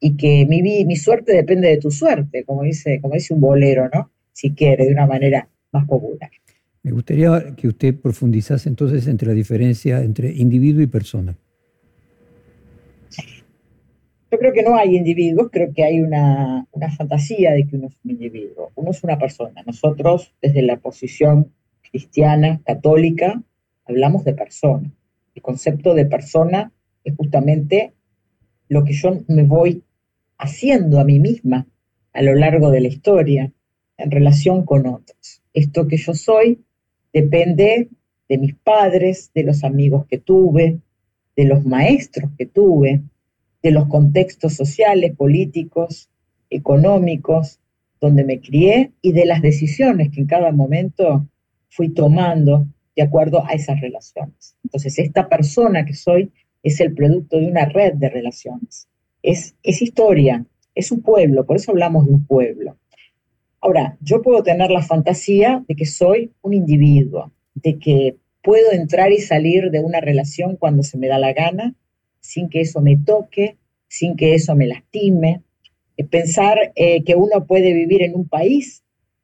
y que mi, mi suerte depende de tu suerte, como dice, como dice un bolero, ¿no? Si quiere, de una manera más popular. Me gustaría que usted profundizase entonces entre la diferencia entre individuo y persona. Yo creo que no hay individuos, creo que hay una, una, fantasía de que uno es un individuo. Uno es una persona. Nosotros, desde la posición cristiana, católica, hablamos de persona. El concepto de persona es justamente lo que yo me voy haciendo a mí misma a lo largo de la historia en relación con otros. Esto que yo soy depende de mis padres, de los amigos que tuve, de los maestros que tuve, de los contextos sociales, políticos, económicos, donde me crié y de las decisiones que en cada momento fui tomando de acuerdo a esas relaciones. Entonces, esta persona que soy es el producto de una red de relaciones es, historia, es un pueblo, por eso hablamos de un pueblo. Ahora, yo puedo tener la fantasía de que soy un individuo, de que puedo entrar y salir de una relación cuando se me da la gana, sin que eso me toque, sin que eso me lastime. Eh, pensar eh, que uno puede vivir en un país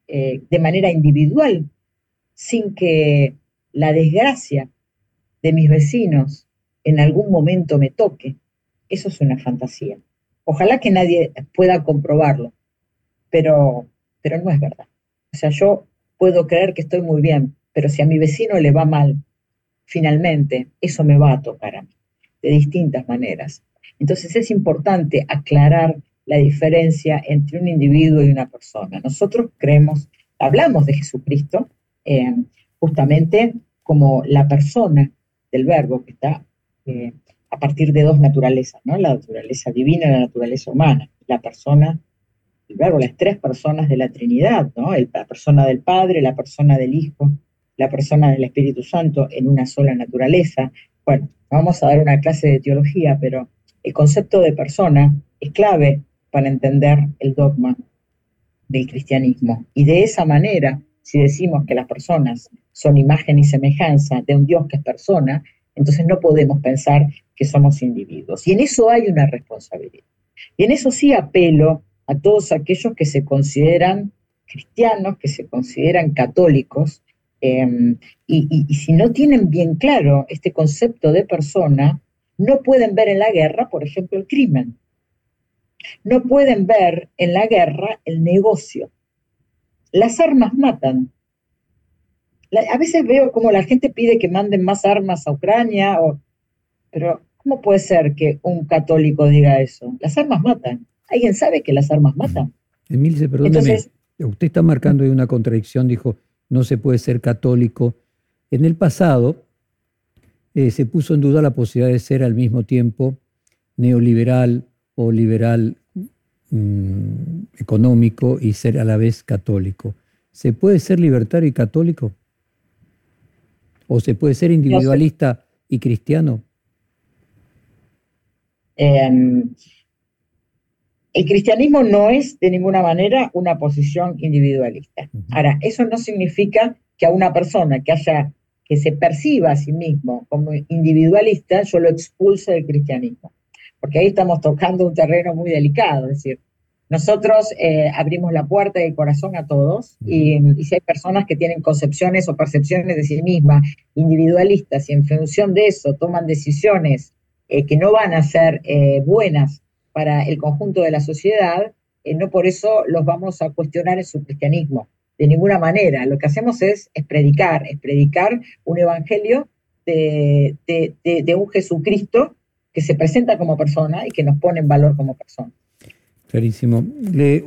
eh, de manera individual, sin que la desgracia de mis vecinos en algún momento me toque. Eso es una fantasía. Ojalá que nadie pueda comprobarlo, pero, pero no es verdad. O sea, yo puedo creer que estoy muy bien, pero si a mi vecino le va mal, finalmente eso me va a tocar a mí, de distintas maneras. Entonces es importante aclarar la diferencia entre un individuo y una persona. Nosotros creemos, hablamos de Jesucristo eh, justamente como la persona del verbo que está eh, a partir de dos naturalezas, ¿no? La naturaleza divina y la naturaleza humana. La persona, verbo, las tres personas de la Trinidad, ¿no? la persona del Padre, la persona del Hijo, la persona del Espíritu Santo en una sola naturaleza. Bueno, vamos a dar una clase de teología, pero el concepto de persona es clave para entender el dogma del cristianismo. Y de esa manera, si decimos que las personas son imagen y semejanza de un Dios que es persona, entonces no podemos pensar que somos individuos. Y en eso hay una responsabilidad. Y en eso sí apelo a todos aquellos que se consideran cristianos, que se consideran católicos, em, y, y, si no tienen bien claro este concepto de persona, no pueden ver en la guerra, por ejemplo, el crimen. No pueden ver en la guerra el negocio. Las armas matan, a veces veo como la gente pide que manden más armas a Ucrania, o, pero ¿cómo puede ser que un católico diga eso? Las armas matan. ¿Alguien sabe que las armas matan? Emilce, perdóneme, usted está marcando ahí una contradicción, dijo, no se puede ser católico. En el pasado eh, se puso en duda la posibilidad de ser al mismo tiempo neoliberal o liberal mm, económico y ser a la vez católico. ¿Se puede ser libertario y católico? ¿O se puede ser individualista y cristiano? Em, el cristianismo no es de ninguna manera una posición individualista. Ahora, eso no significa que a una persona que haya que se perciba a sí mismo como individualista, yo lo expulse del cristianismo. Porque ahí estamos tocando un terreno muy delicado, es decir, nosotros eh, abrimos la puerta y el corazón a todos y, si hay personas que tienen concepciones o percepciones de sí mismas individualistas y en función de eso toman decisiones que no van a ser buenas para el conjunto de la sociedad, no por eso los vamos a cuestionar en su cristianismo, de ninguna manera. Lo que hacemos es, es predicar, es predicar un evangelio de, de, un Jesucristo que se presenta como persona y que nos pone en valor como persona. Clarísimo. Le,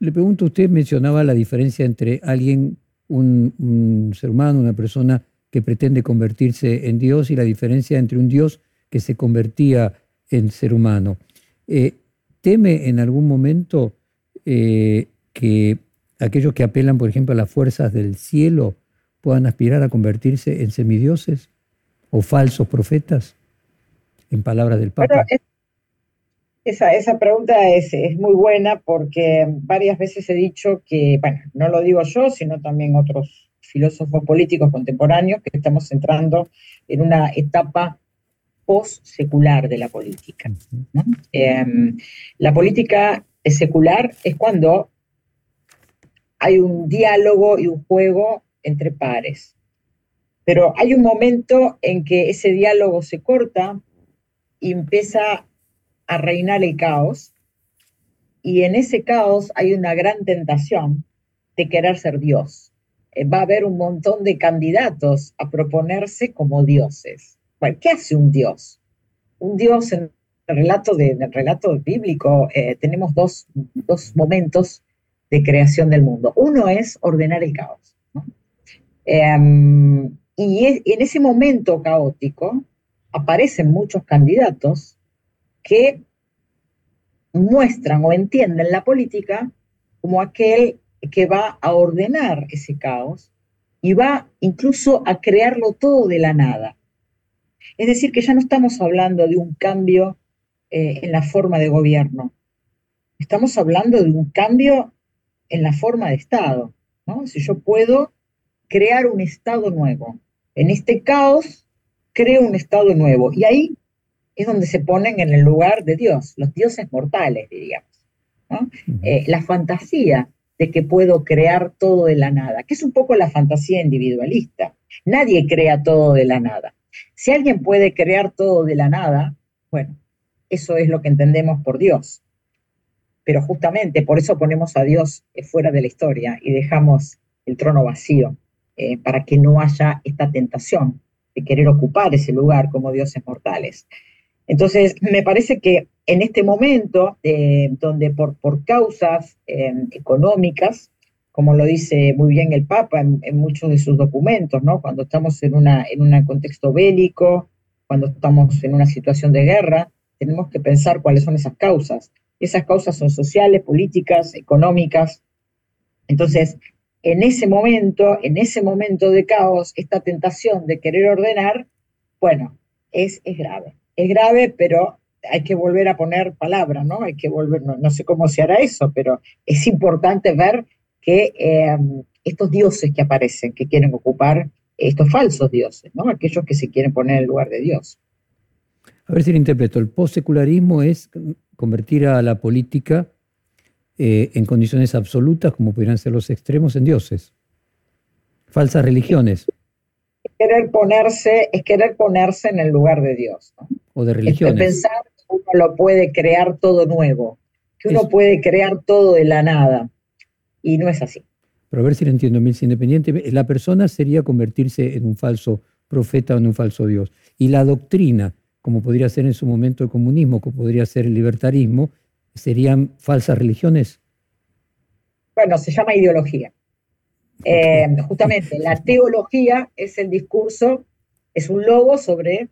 le pregunto, usted mencionaba la diferencia entre alguien, un, ser humano, una persona que pretende convertirse en Dios y la diferencia entre un Dios que se convertía en ser humano. Eh, ¿Teme en algún momento eh, que aquellos que apelan, por ejemplo, a las fuerzas del cielo puedan aspirar a convertirse en semidioses? o falsos profetas, en palabras del Papa? esa, esa pregunta es, es, muy buena porque varias veces he dicho que, bueno, no lo digo yo, sino también otros filósofos políticos contemporáneos, que estamos entrando en una etapa post-secular de la política. Em, la política secular es cuando hay un diálogo y un juego entre pares. Pero hay un momento en que ese diálogo se corta y empieza a reinar el caos. Y en ese caos hay una gran tentación de querer ser Dios. Eh, va a haber un montón de candidatos a proponerse como dioses. ¿Qué hace un Dios? Un Dios en el relato, de, relato bíblico eh, tenemos dos, momentos de creación del mundo. Uno es ordenar el caos. Em, y en ese momento caótico aparecen muchos candidatos que muestran o entienden la política como aquel que va a ordenar ese caos y va incluso a crearlo todo de la nada. Es decir, que ya no estamos hablando de un cambio eh, en la forma de gobierno, estamos hablando de un cambio en la forma de Estado. Si yo puedo crear un Estado nuevo. En este caos, creo un Estado nuevo. Y ahí es donde se ponen en el lugar de Dios, los dioses mortales, diríamos. Eh, la fantasía de que puedo crear todo de la nada, que es un poco la fantasía individualista. Nadie crea todo de la nada. Si alguien puede crear todo de la nada, bueno, eso es lo que entendemos por Dios. Pero justamente por eso ponemos a Dios fuera de la historia y dejamos el trono vacío. Eh, para que no haya esta tentación de querer ocupar ese lugar como dioses mortales. Entonces, me parece que en este momento, eh, donde por, por causas em, económicas, como lo dice muy bien el Papa en, muchos de sus documentos, ¿no? cuando estamos en, una, en un contexto bélico, cuando estamos en una situación de guerra, tenemos que pensar cuáles son esas causas. Esas causas son sociales, políticas, económicas. Entonces, en ese momento, en ese momento de caos, esta tentación de querer ordenar, bueno, es, es grave. Es grave, pero hay que volver a poner palabra, ¿no? Hay que volver, no, sé cómo se hará eso, pero es importante ver que em, estos dioses que aparecen, que quieren ocupar, estos falsos dioses, ¿no? Aquellos que se quieren poner en el lugar de Dios. A ver si lo interpreto. El postsecularismo es convertir a la política eh, en condiciones absolutas, como pudieran ser los extremos, en dioses. Falsas religiones. Es querer ponerse, es querer ponerse en el lugar de Dios. O de religiones. Es pensar que uno lo puede crear todo nuevo, que uno puede crear todo de la nada. Y no es así. Pero a ver si lo entiendo, Mills, independiente. La persona sería convertirse en un falso profeta o en un falso Dios. Y la doctrina, como podría ser en su momento el comunismo, como podría ser el libertarismo, serían falsas religiones? Bueno, se llama ideología. Eh, justamente, la teología es el discurso, es un logo sobre,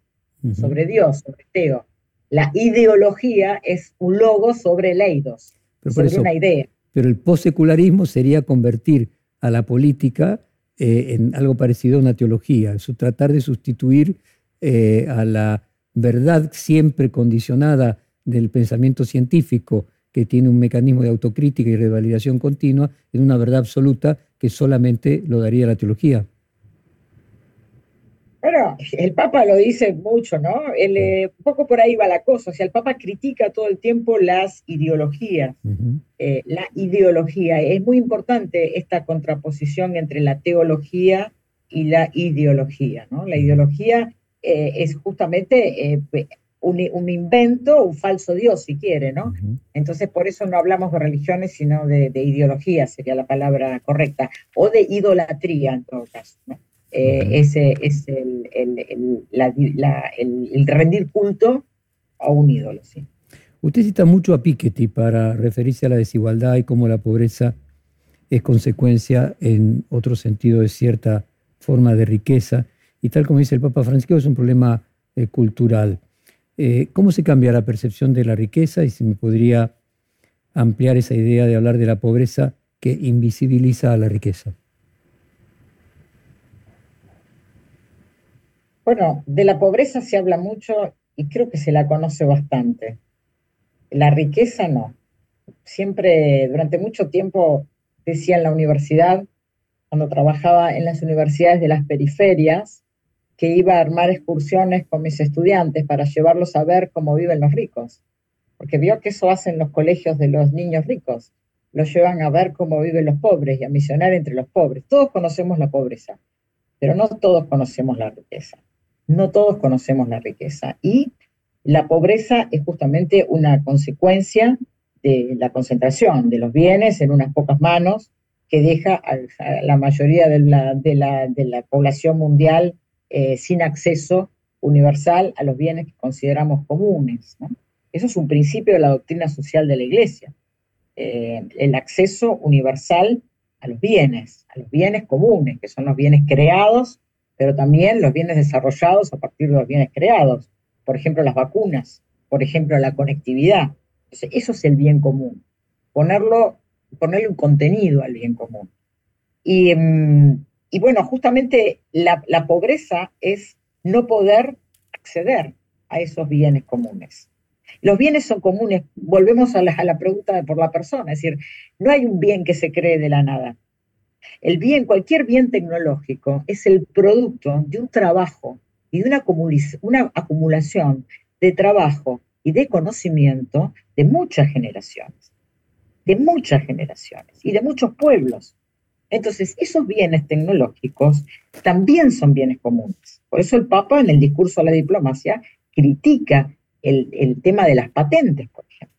sobre Dios, sobre Teo. La ideología es un logo sobre el eidos, sobre una idea. Pero el postsecularismo sería convertir a la política eh, en algo parecido a una teología, su tratar de sustituir eh, a la verdad siempre condicionada del pensamiento científico que tiene un mecanismo de autocrítica y revalidación continua en una verdad absoluta que solamente lo daría la teología. Bueno, el Papa lo dice mucho, ¿no? Eh, un poco por ahí va la cosa. O sea, el Papa critica todo el tiempo las ideologías. Eh, la ideología. Es muy importante esta contraposición entre la teología y la ideología, ¿no? La ideología eh, es justamente un, invento, un falso Dios, si quiere, ¿no? Entonces, por eso no hablamos de religiones, sino de, ideología, sería la palabra correcta, o de idolatría, en todo caso, ese es el, el, rendir culto a un ídolo, sí. Usted cita mucho a Piketty para referirse a la desigualdad y cómo la pobreza es consecuencia, en otro sentido, de cierta forma de riqueza. Y tal como dice el Papa Francisco, es un problema eh, cultural. Eh, ¿Cómo se cambia la percepción de la riqueza? Y si me podría ampliar esa idea de hablar de la pobreza que invisibiliza a la riqueza. Bueno, de la pobreza se habla mucho y creo que se la conoce bastante. La riqueza no. Siempre, durante mucho tiempo, decía en la universidad, cuando trabajaba en las universidades de las periferias, que iba a armar excursiones con mis estudiantes para llevarlos a ver cómo viven los ricos, porque vio que eso hacen los colegios de los niños ricos, los llevan a ver cómo viven los pobres y a misionar entre los pobres. Todos conocemos la pobreza, pero no todos conocemos la riqueza. No todos conocemos la riqueza. Y la pobreza es justamente una consecuencia de la concentración de los bienes en unas pocas manos que deja a la mayoría de la, población mundial eh, sin acceso universal a los bienes que consideramos comunes. Eso es un principio de la doctrina social de la Iglesia, eh, el acceso universal a los bienes, a los bienes comunes, que son los bienes creados, pero también los bienes desarrollados a partir de los bienes creados, por ejemplo las vacunas, por ejemplo la conectividad. eso es el bien común, ponerlo, ponerle un contenido al bien común. Y, mm, bueno, justamente la, pobreza es no poder acceder a esos bienes comunes. Los bienes son comunes, volvemos a la, a la, pregunta por la persona, es decir, no hay un bien que se cree de la nada. El bien, cualquier bien tecnológico, es el producto de un trabajo y de una, una acumulación de trabajo y de conocimiento de muchas generaciones, de muchas generaciones y de muchos pueblos. Entonces, esos bienes tecnológicos también son bienes comunes. Por eso el Papa en el discurso a la diplomacia critica el, tema de las patentes, por ejemplo.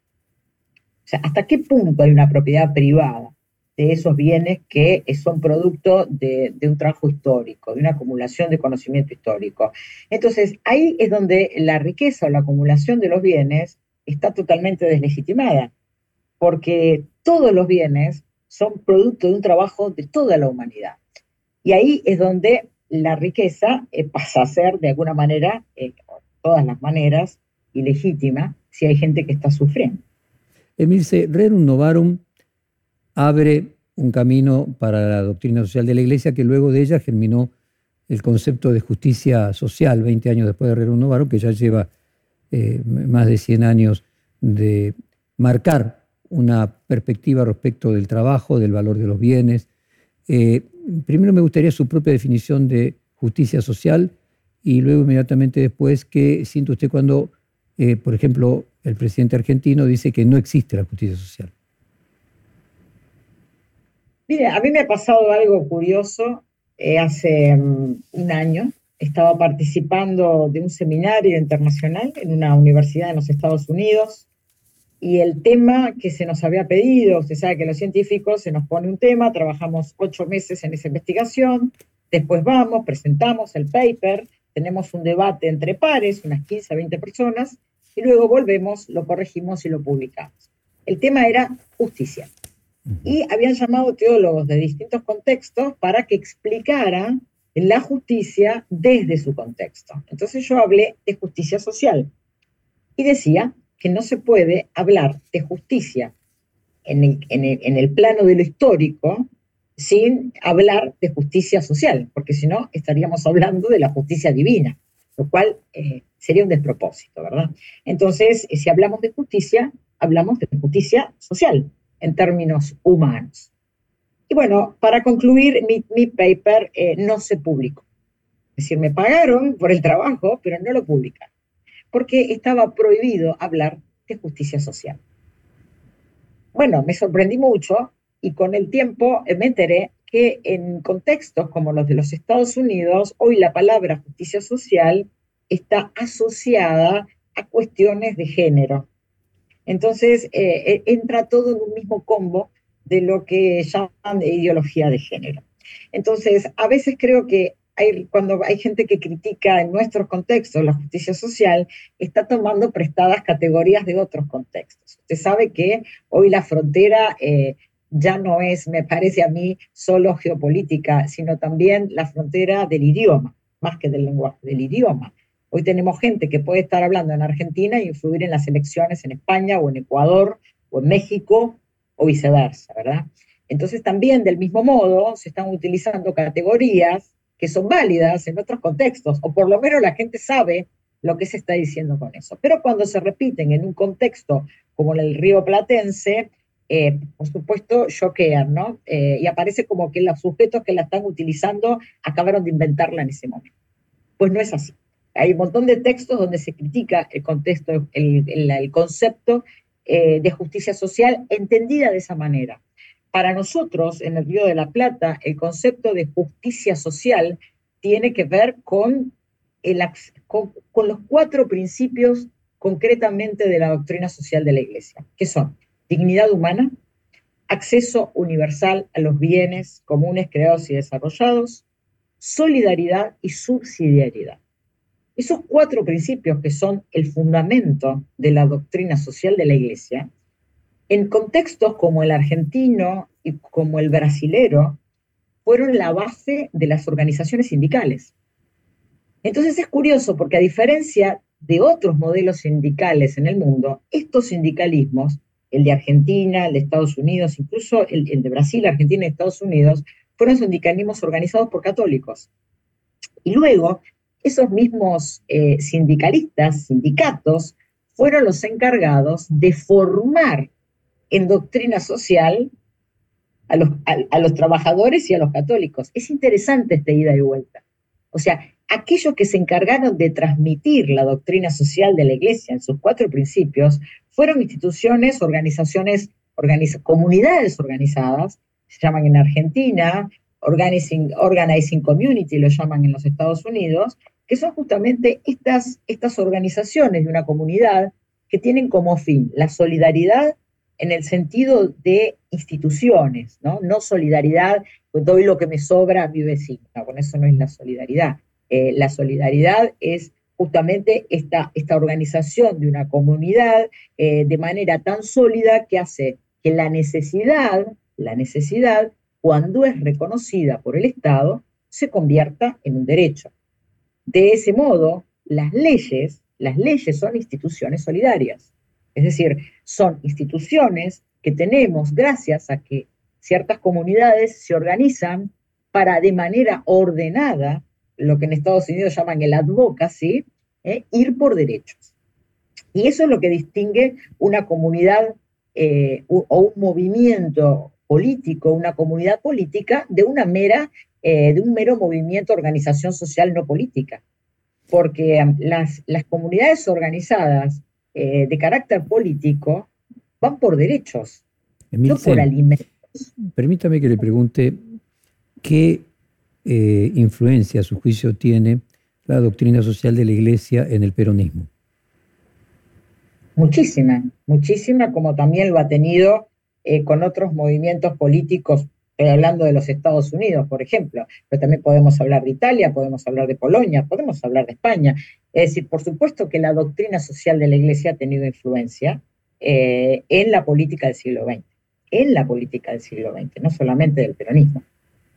O sea, ¿hasta qué punto hay una propiedad privada de esos bienes que son producto de, de, un trabajo histórico, de una acumulación de conocimiento histórico? Entonces, ahí es donde la riqueza o la acumulación de los bienes está totalmente deslegitimada, porque todos los bienes son producto de un trabajo de toda la humanidad. Y ahí es donde la riqueza eh, pasa a ser, de alguna manera, eh, todas las maneras, ilegítima si hay gente que está sufriendo. Emilce, Rerum Novarum abre un camino para la doctrina social de la Iglesia que luego de ella germinó el concepto de justicia social, 20 años después de Rerum Novarum, que ya lleva eh, más de 100 años de marcar una perspectiva respecto del trabajo, del valor de los bienes. Eh, primero me gustaría su propia definición de justicia social y luego inmediatamente después qué siente usted cuando, eh, por ejemplo, el presidente argentino dice que no existe la justicia social. Mire, a mí me ha pasado algo curioso eh, hace mm, un año. Estaba participando de un seminario internacional en una universidad en los Estados Unidos y el tema que se nos había pedido, usted sabe que los científicos se nos pone un tema, trabajamos ocho meses en esa investigación, después vamos, presentamos el paper, tenemos un debate entre pares, unas 15, 20 personas, y luego volvemos, lo corregimos y lo publicamos. El tema era justicia. Y habían llamado teólogos de distintos contextos para que explicaran la justicia desde su contexto. Entonces yo hablé de justicia social y decía que no se puede hablar de justicia en el, plano de lo histórico sin hablar de justicia social, porque si no estaríamos hablando de la justicia divina, lo cual eh, sería un despropósito, ¿verdad? Entonces, eh, si hablamos de justicia, hablamos de justicia social en términos humanos. Y bueno, para concluir, mi, paper eh, no se publicó. Es decir, me pagaron por el trabajo, pero no lo publicaron porque estaba prohibido hablar de justicia social. Bueno, me sorprendí mucho y con el tiempo me enteré que en contextos como los de los Estados Unidos, hoy la palabra justicia social está asociada a cuestiones de género. Entonces, eh, eh, entra todo en un mismo combo de lo que llaman ideología de género. Entonces, a veces creo que cuando hay gente que critica en nuestros contextos la justicia social, está tomando prestadas categorías de otros contextos. Usted sabe que hoy la frontera eh, ya no es, me parece a mí, solo geopolítica, sino también la frontera del idioma, más que del lenguaje, del idioma. Hoy tenemos gente que puede estar hablando en Argentina e influir en las elecciones en España o en Ecuador o en México o viceversa, ¿verdad? Entonces también del mismo modo se están utilizando categorías que son válidas en otros contextos, o por lo menos la gente sabe lo que se está diciendo con eso. Pero cuando se repiten en un contexto como el río Platense, eh, por supuesto, choquean, ¿no? Eh, y aparece como que los sujetos que la están utilizando acabaron de inventarla en ese momento. Pues no es así. Hay un montón de textos donde se critica el contexto, el, concepto eh, de justicia social entendida de esa manera. Para nosotros, en el Río de la Plata, el concepto de justicia social tiene que ver con, con los cuatro principios concretamente de la doctrina social de la Iglesia, que son dignidad humana, acceso universal a los bienes comunes creados y desarrollados, solidaridad y subsidiariedad. Esos cuatro principios que son el fundamento de la doctrina social de la Iglesia, en contextos como el argentino y como el brasilero, fueron la base de las organizaciones sindicales. Entonces es curioso porque a diferencia de otros modelos sindicales en el mundo, estos sindicalismos el de Argentina, el de Estados Unidos, incluso el, de Brasil, Argentina y Estados Unidos, fueron sindicalismos organizados por católicos. Y luego, esos mismos eh, sindicalistas, sindicatos, fueron los encargados de formar en doctrina social a los, trabajadores y a los católicos. Es interesante esta ida y vuelta. O sea, aquellos que se encargaron de transmitir la doctrina social de la Iglesia en sus cuatro principios fueron instituciones, organizaciones, comunidades organizadas, se llaman en Argentina, organizing, organizing Community lo llaman en los Estados Unidos, que son justamente estas, estas organizaciones de una comunidad que tienen como fin la solidaridad en el sentido de instituciones, ¿no? No solidaridad, pues doy lo que me sobra a mi vecino, con eso no es la solidaridad. Eh, la solidaridad es justamente esta, esta organización de una comunidad eh, de manera tan sólida que hace que la necesidad, la necesidad, cuando es reconocida por el Estado, se convierta en un derecho. De ese modo, las leyes, las leyes son instituciones solidarias. Es decir, son instituciones que tenemos gracias a que ciertas comunidades se organizan para de manera ordenada lo que en Estados Unidos llaman el advocacy, ¿eh? ir por derechos. Y eso es lo que distingue una comunidad eh, o un movimiento político, una comunidad política, de una mera, eh, de un mero movimiento, organización social no política. Porque um, las, las comunidades organizadas de carácter político van por derechos, no por alimentos. Permítame que le pregunte qué eh, influencia, a su juicio, tiene la doctrina social de la Iglesia en el peronismo? Muchísima, muchísima, como también lo ha tenido eh, con otros movimientos políticos, estoy hablando de los Estados Unidos, por ejemplo, pero también podemos hablar de Italia, podemos hablar de Polonia, podemos hablar de España. Es decir, por supuesto que la doctrina social de la Iglesia ha tenido influencia eh, en la política del siglo XX, en la política del siglo XX, no solamente del peronismo.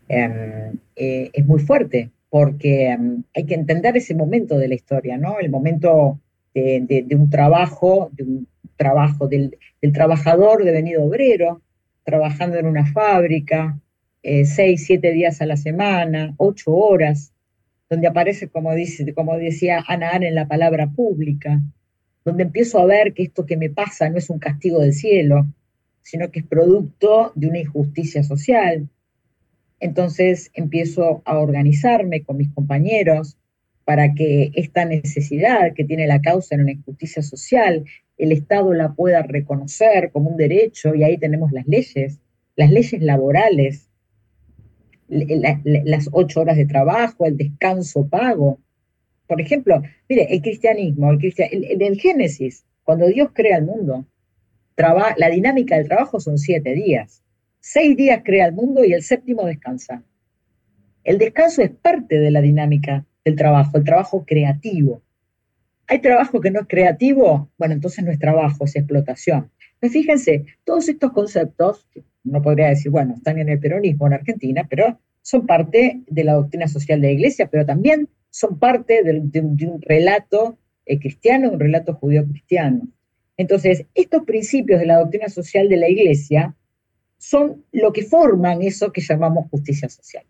Em, eh, es muy fuerte, porque em, hay que entender ese momento de la historia, ¿no? El momento de, un trabajo, de un trabajo del, trabajador devenido obrero, trabajando en una fábrica, eh, seis, siete días a la semana, ocho horas, donde aparece, como, dice, como decía Ana Ana en la palabra pública, donde empiezo a ver que esto que me pasa no es un castigo del cielo, sino que es producto de una injusticia social, entonces empiezo a organizarme con mis compañeros para que esta necesidad que tiene la causa en una injusticia social, el Estado la pueda reconocer como un derecho, y ahí tenemos las leyes, las leyes laborales, las ocho horas de trabajo, el descanso pago. Por ejemplo, mire, el cristianismo, el, el, Génesis, cuando Dios crea el mundo, la dinámica del trabajo son siete días. Seis días crea el mundo y el séptimo descansa. El descanso es parte de la dinámica del trabajo, el trabajo creativo. ¿Hay trabajo que no es creativo? Bueno, entonces no es trabajo, es explotación. Pues fíjense, todos estos conceptos, no podría decir, bueno, están en el peronismo en Argentina, pero son parte de la doctrina social de la Iglesia, pero también son parte de, un relato eh, cristiano, un relato judío-cristiano. Entonces, estos principios de la doctrina social de la Iglesia son lo que forman eso que llamamos justicia social.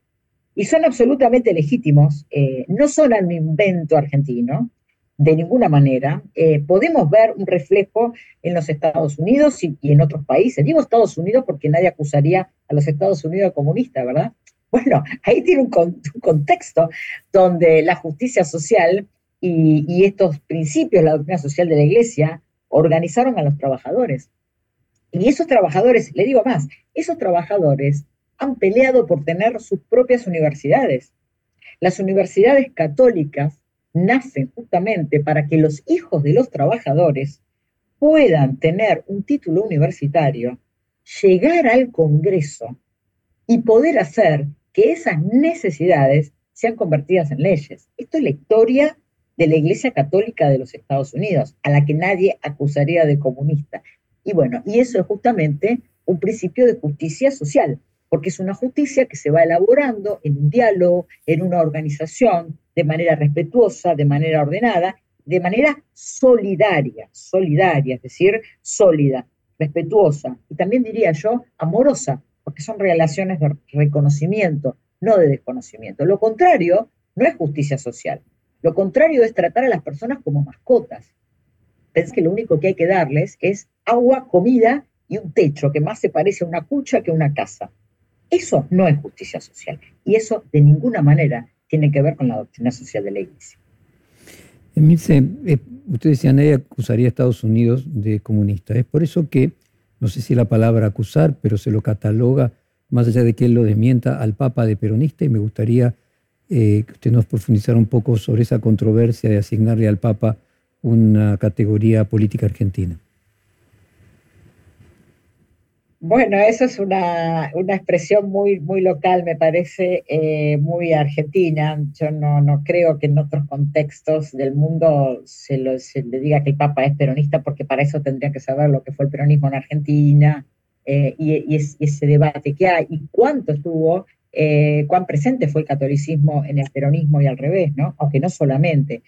Y son absolutamente legítimos, eh, no son un invento argentino, de ninguna manera. Eh, podemos ver un reflejo en los Estados Unidos y, en otros países. Digo Estados Unidos porque nadie acusaría a los Estados Unidos de comunistas, ¿verdad? Bueno, ahí tiene un, contexto donde la justicia social y, y, estos principios, la doctrina social de la Iglesia, organizaron a los trabajadores. Y esos trabajadores, le digo más, esos trabajadores han peleado por tener sus propias universidades. Las universidades católicas nacen justamente para que los hijos de los trabajadores puedan tener un título universitario, llegar al Congreso y poder hacer que esas necesidades sean convertidas en leyes. Esto es la historia de la Iglesia Católica de los Estados Unidos, a la que nadie acusaría de comunista. Y bueno, y eso es justamente un principio de justicia social, porque es una justicia que se va elaborando en un diálogo, en una organización, de manera respetuosa, de manera ordenada, de manera solidaria, solidaria, es decir, sólida, respetuosa y también diría yo amorosa, porque son relaciones de reconocimiento, no de desconocimiento. Lo contrario no es justicia social. Lo contrario es tratar a las personas como mascotas. Pensé que lo único que hay que darles es agua, comida y un techo que más se parece a una cucha que a una casa. Eso no es justicia social y eso de ninguna manera tiene que ver con la doctrina social de la Iglesia. Emilce, eh, usted decía, nadie acusaría a Estados Unidos de comunista. Es por eso que, no sé si la palabra acusar, pero se lo cataloga, más allá de que él lo desmienta, al Papa de peronista, y me gustaría eh, que usted nos profundizara un poco sobre esa controversia de asignarle al Papa una categoría política argentina. Bueno, eso es una, expresión muy, muy local, me parece, eh, muy argentina. Yo no, no creo que en otros contextos del mundo se, le diga que el Papa es peronista, porque para eso tendría que saber lo que fue el peronismo en Argentina eh, y, ese debate que hay y cuánto estuvo, eh, cuán presente fue el catolicismo en el peronismo y al revés, ¿no? Aunque no solamente.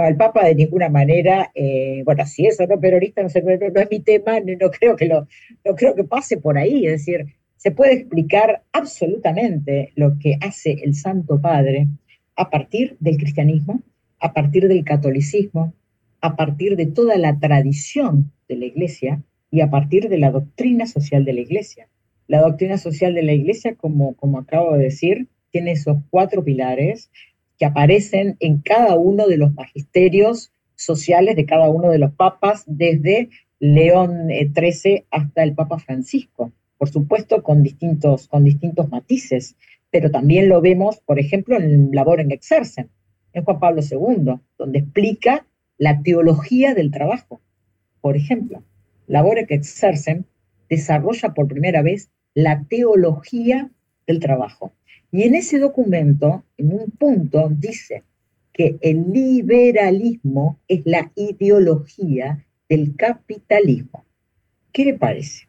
No, el Papa de ninguna manera, eh, bueno, si eso no peronista no, no, es mi tema, no, creo que lo, no creo que pase por ahí, es decir, se puede explicar absolutamente lo que hace el Santo Padre a partir del cristianismo, a partir del catolicismo, a partir de toda la tradición de la Iglesia y a partir de la doctrina social de la Iglesia. La doctrina social de la Iglesia, como, como acabo de decir, tiene esos cuatro pilares que aparecen en cada uno de los magisterios sociales de cada uno de los papas, desde León XIII eh, hasta el Papa Francisco, por supuesto con distintos, con distintos matices, pero también lo vemos, por ejemplo, en Labor en Exercen, en Juan Pablo II, donde explica la teología del trabajo. Por ejemplo, Labor en Exercen desarrolla por primera vez la teología del trabajo. Y en ese documento, en un punto, dice que el liberalismo es la ideología del capitalismo. ¿Qué le parece?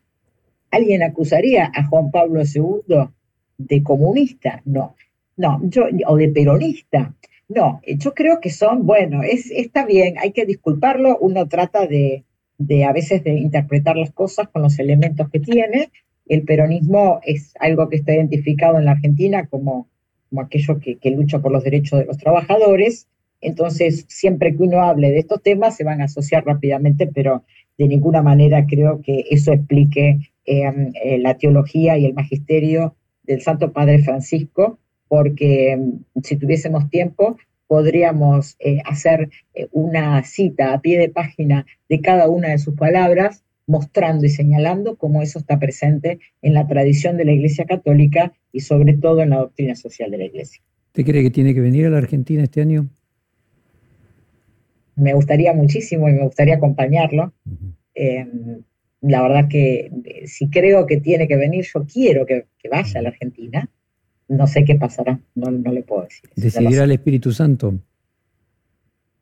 ¿Alguien acusaría a Juan Pablo II de comunista? No, no, o de peronista. No, yo creo que son, bueno, es, está bien, hay que disculparlo, uno trata de, de a veces de interpretar las cosas con los elementos que tiene, el peronismo es algo que está identificado en la Argentina como, aquello que, lucha por los derechos de los trabajadores. Entonces, siempre que uno hable de estos temas, se van a asociar rápidamente, pero de ninguna manera creo que eso explique em, eh, la teología y el magisterio del Santo Padre Francisco, porque em, si tuviésemos tiempo, podríamos eh, hacer eh, una cita a pie de página de cada una de sus palabras mostrando y señalando cómo eso está presente en la tradición de la Iglesia Católica y sobre todo en la doctrina social de la Iglesia. ¿Usted cree que tiene que venir a la Argentina este año? me gustaría muchísimo y me gustaría acompañarlo. Em, la verdad que eh, si creo que tiene que venir, yo quiero que, vaya a la Argentina. No sé qué pasará, no, le puedo decir. ¿Decidirá el Espíritu Santo?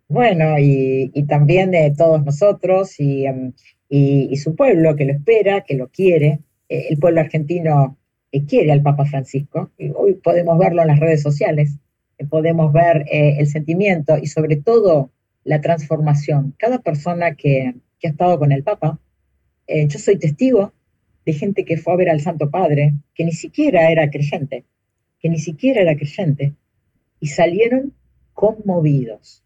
Bueno, y, también de todos nosotros em, y, su pueblo que lo espera, que lo quiere. Eh, el pueblo argentino eh, quiere al Papa Francisco. Y hoy podemos verlo en las redes sociales, podemos ver el sentimiento y sobre todo la transformación. Cada persona que, que ha estado con el Papa, eh, yo soy testigo de gente que fue a ver al Santo Padre, que ni siquiera era creyente, que ni siquiera era creyente, y salieron conmovidos,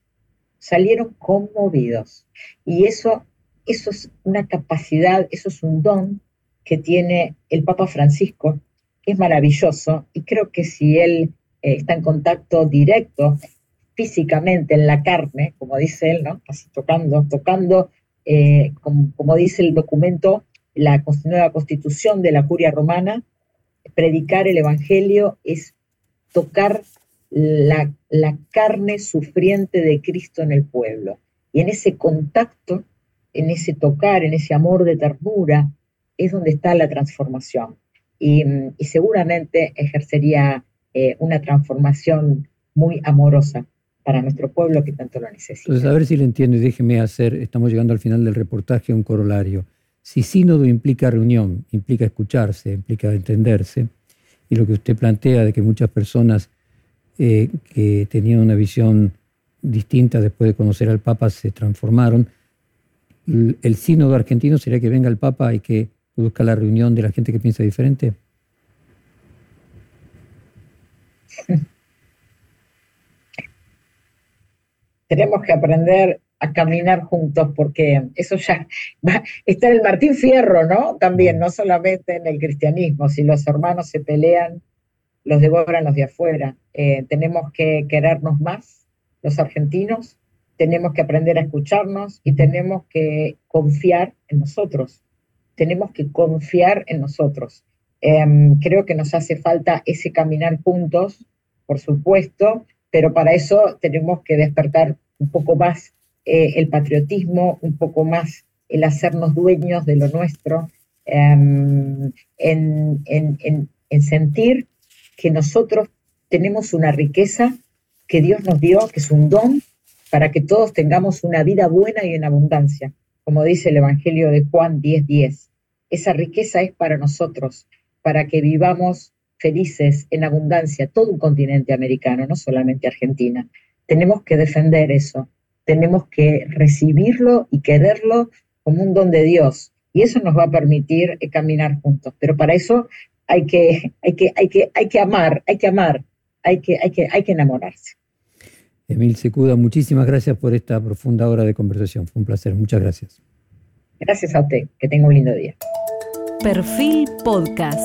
salieron conmovidos. Y eso, eso es una capacidad, eso es un don que tiene el Papa Francisco, que es maravilloso, y creo que si él eh, está en contacto directo físicamente en la carne, como dice él, ¿no? Tocando, tocando eh, como, dice el documento, la nueva constitución de la curia romana, predicar el Evangelio es tocar la, carne sufriente de Cristo en el pueblo. Y en ese contacto, en ese tocar, en ese amor de ternura, es donde está la transformación. Y, seguramente ejercería eh, una transformación muy amorosa para nuestro pueblo que tanto lo necesita. Entonces, a ver si le entiendo y déjeme hacer, estamos llegando al final del reportaje, un corolario. Si sínodo implica reunión, implica escucharse, implica entenderse, y lo que usted plantea de que muchas personas eh, que tenían una visión distinta después de conocer al Papa se transformaron, el sínodo argentino sería que venga el Papa y que produzca la reunión de la gente que piensa diferente. tenemos que aprender a caminar juntos, porque eso ya está en el Martín Fierro, ¿no? También, no solamente en el cristianismo, si los hermanos se pelean, los devoran los de afuera. Eh, tenemos que querernos más, los argentinos, tenemos que aprender a escucharnos y tenemos que confiar en nosotros. Tenemos que confiar en nosotros. Em, creo que nos hace falta ese caminar juntos, por supuesto, pero para eso tenemos que despertar un poco más eh, el patriotismo, un poco más el hacernos dueños de lo nuestro, em, en, sentir que nosotros tenemos una riqueza que Dios nos dio, que es un don para que todos tengamos una vida buena y en abundancia, como dice el Evangelio de Juan 10:10. 10. Esa riqueza es para nosotros, para que vivamos felices en abundancia, todo un continente americano, no solamente Argentina tenemos que defender eso, tenemos que recibirlo y quererlo como un don de Dios. Y eso nos va a permitir eh, caminar juntos. Pero para eso hay que, hay que, hay que, hay que amar, hay que amar, hay que, hay que, hay que enamorarse. Emil Secuda, muchísimas gracias por esta profunda hora de conversación. Fue un placer. Muchas gracias. Gracias a usted. Que tenga un lindo día. Perfil Podcast.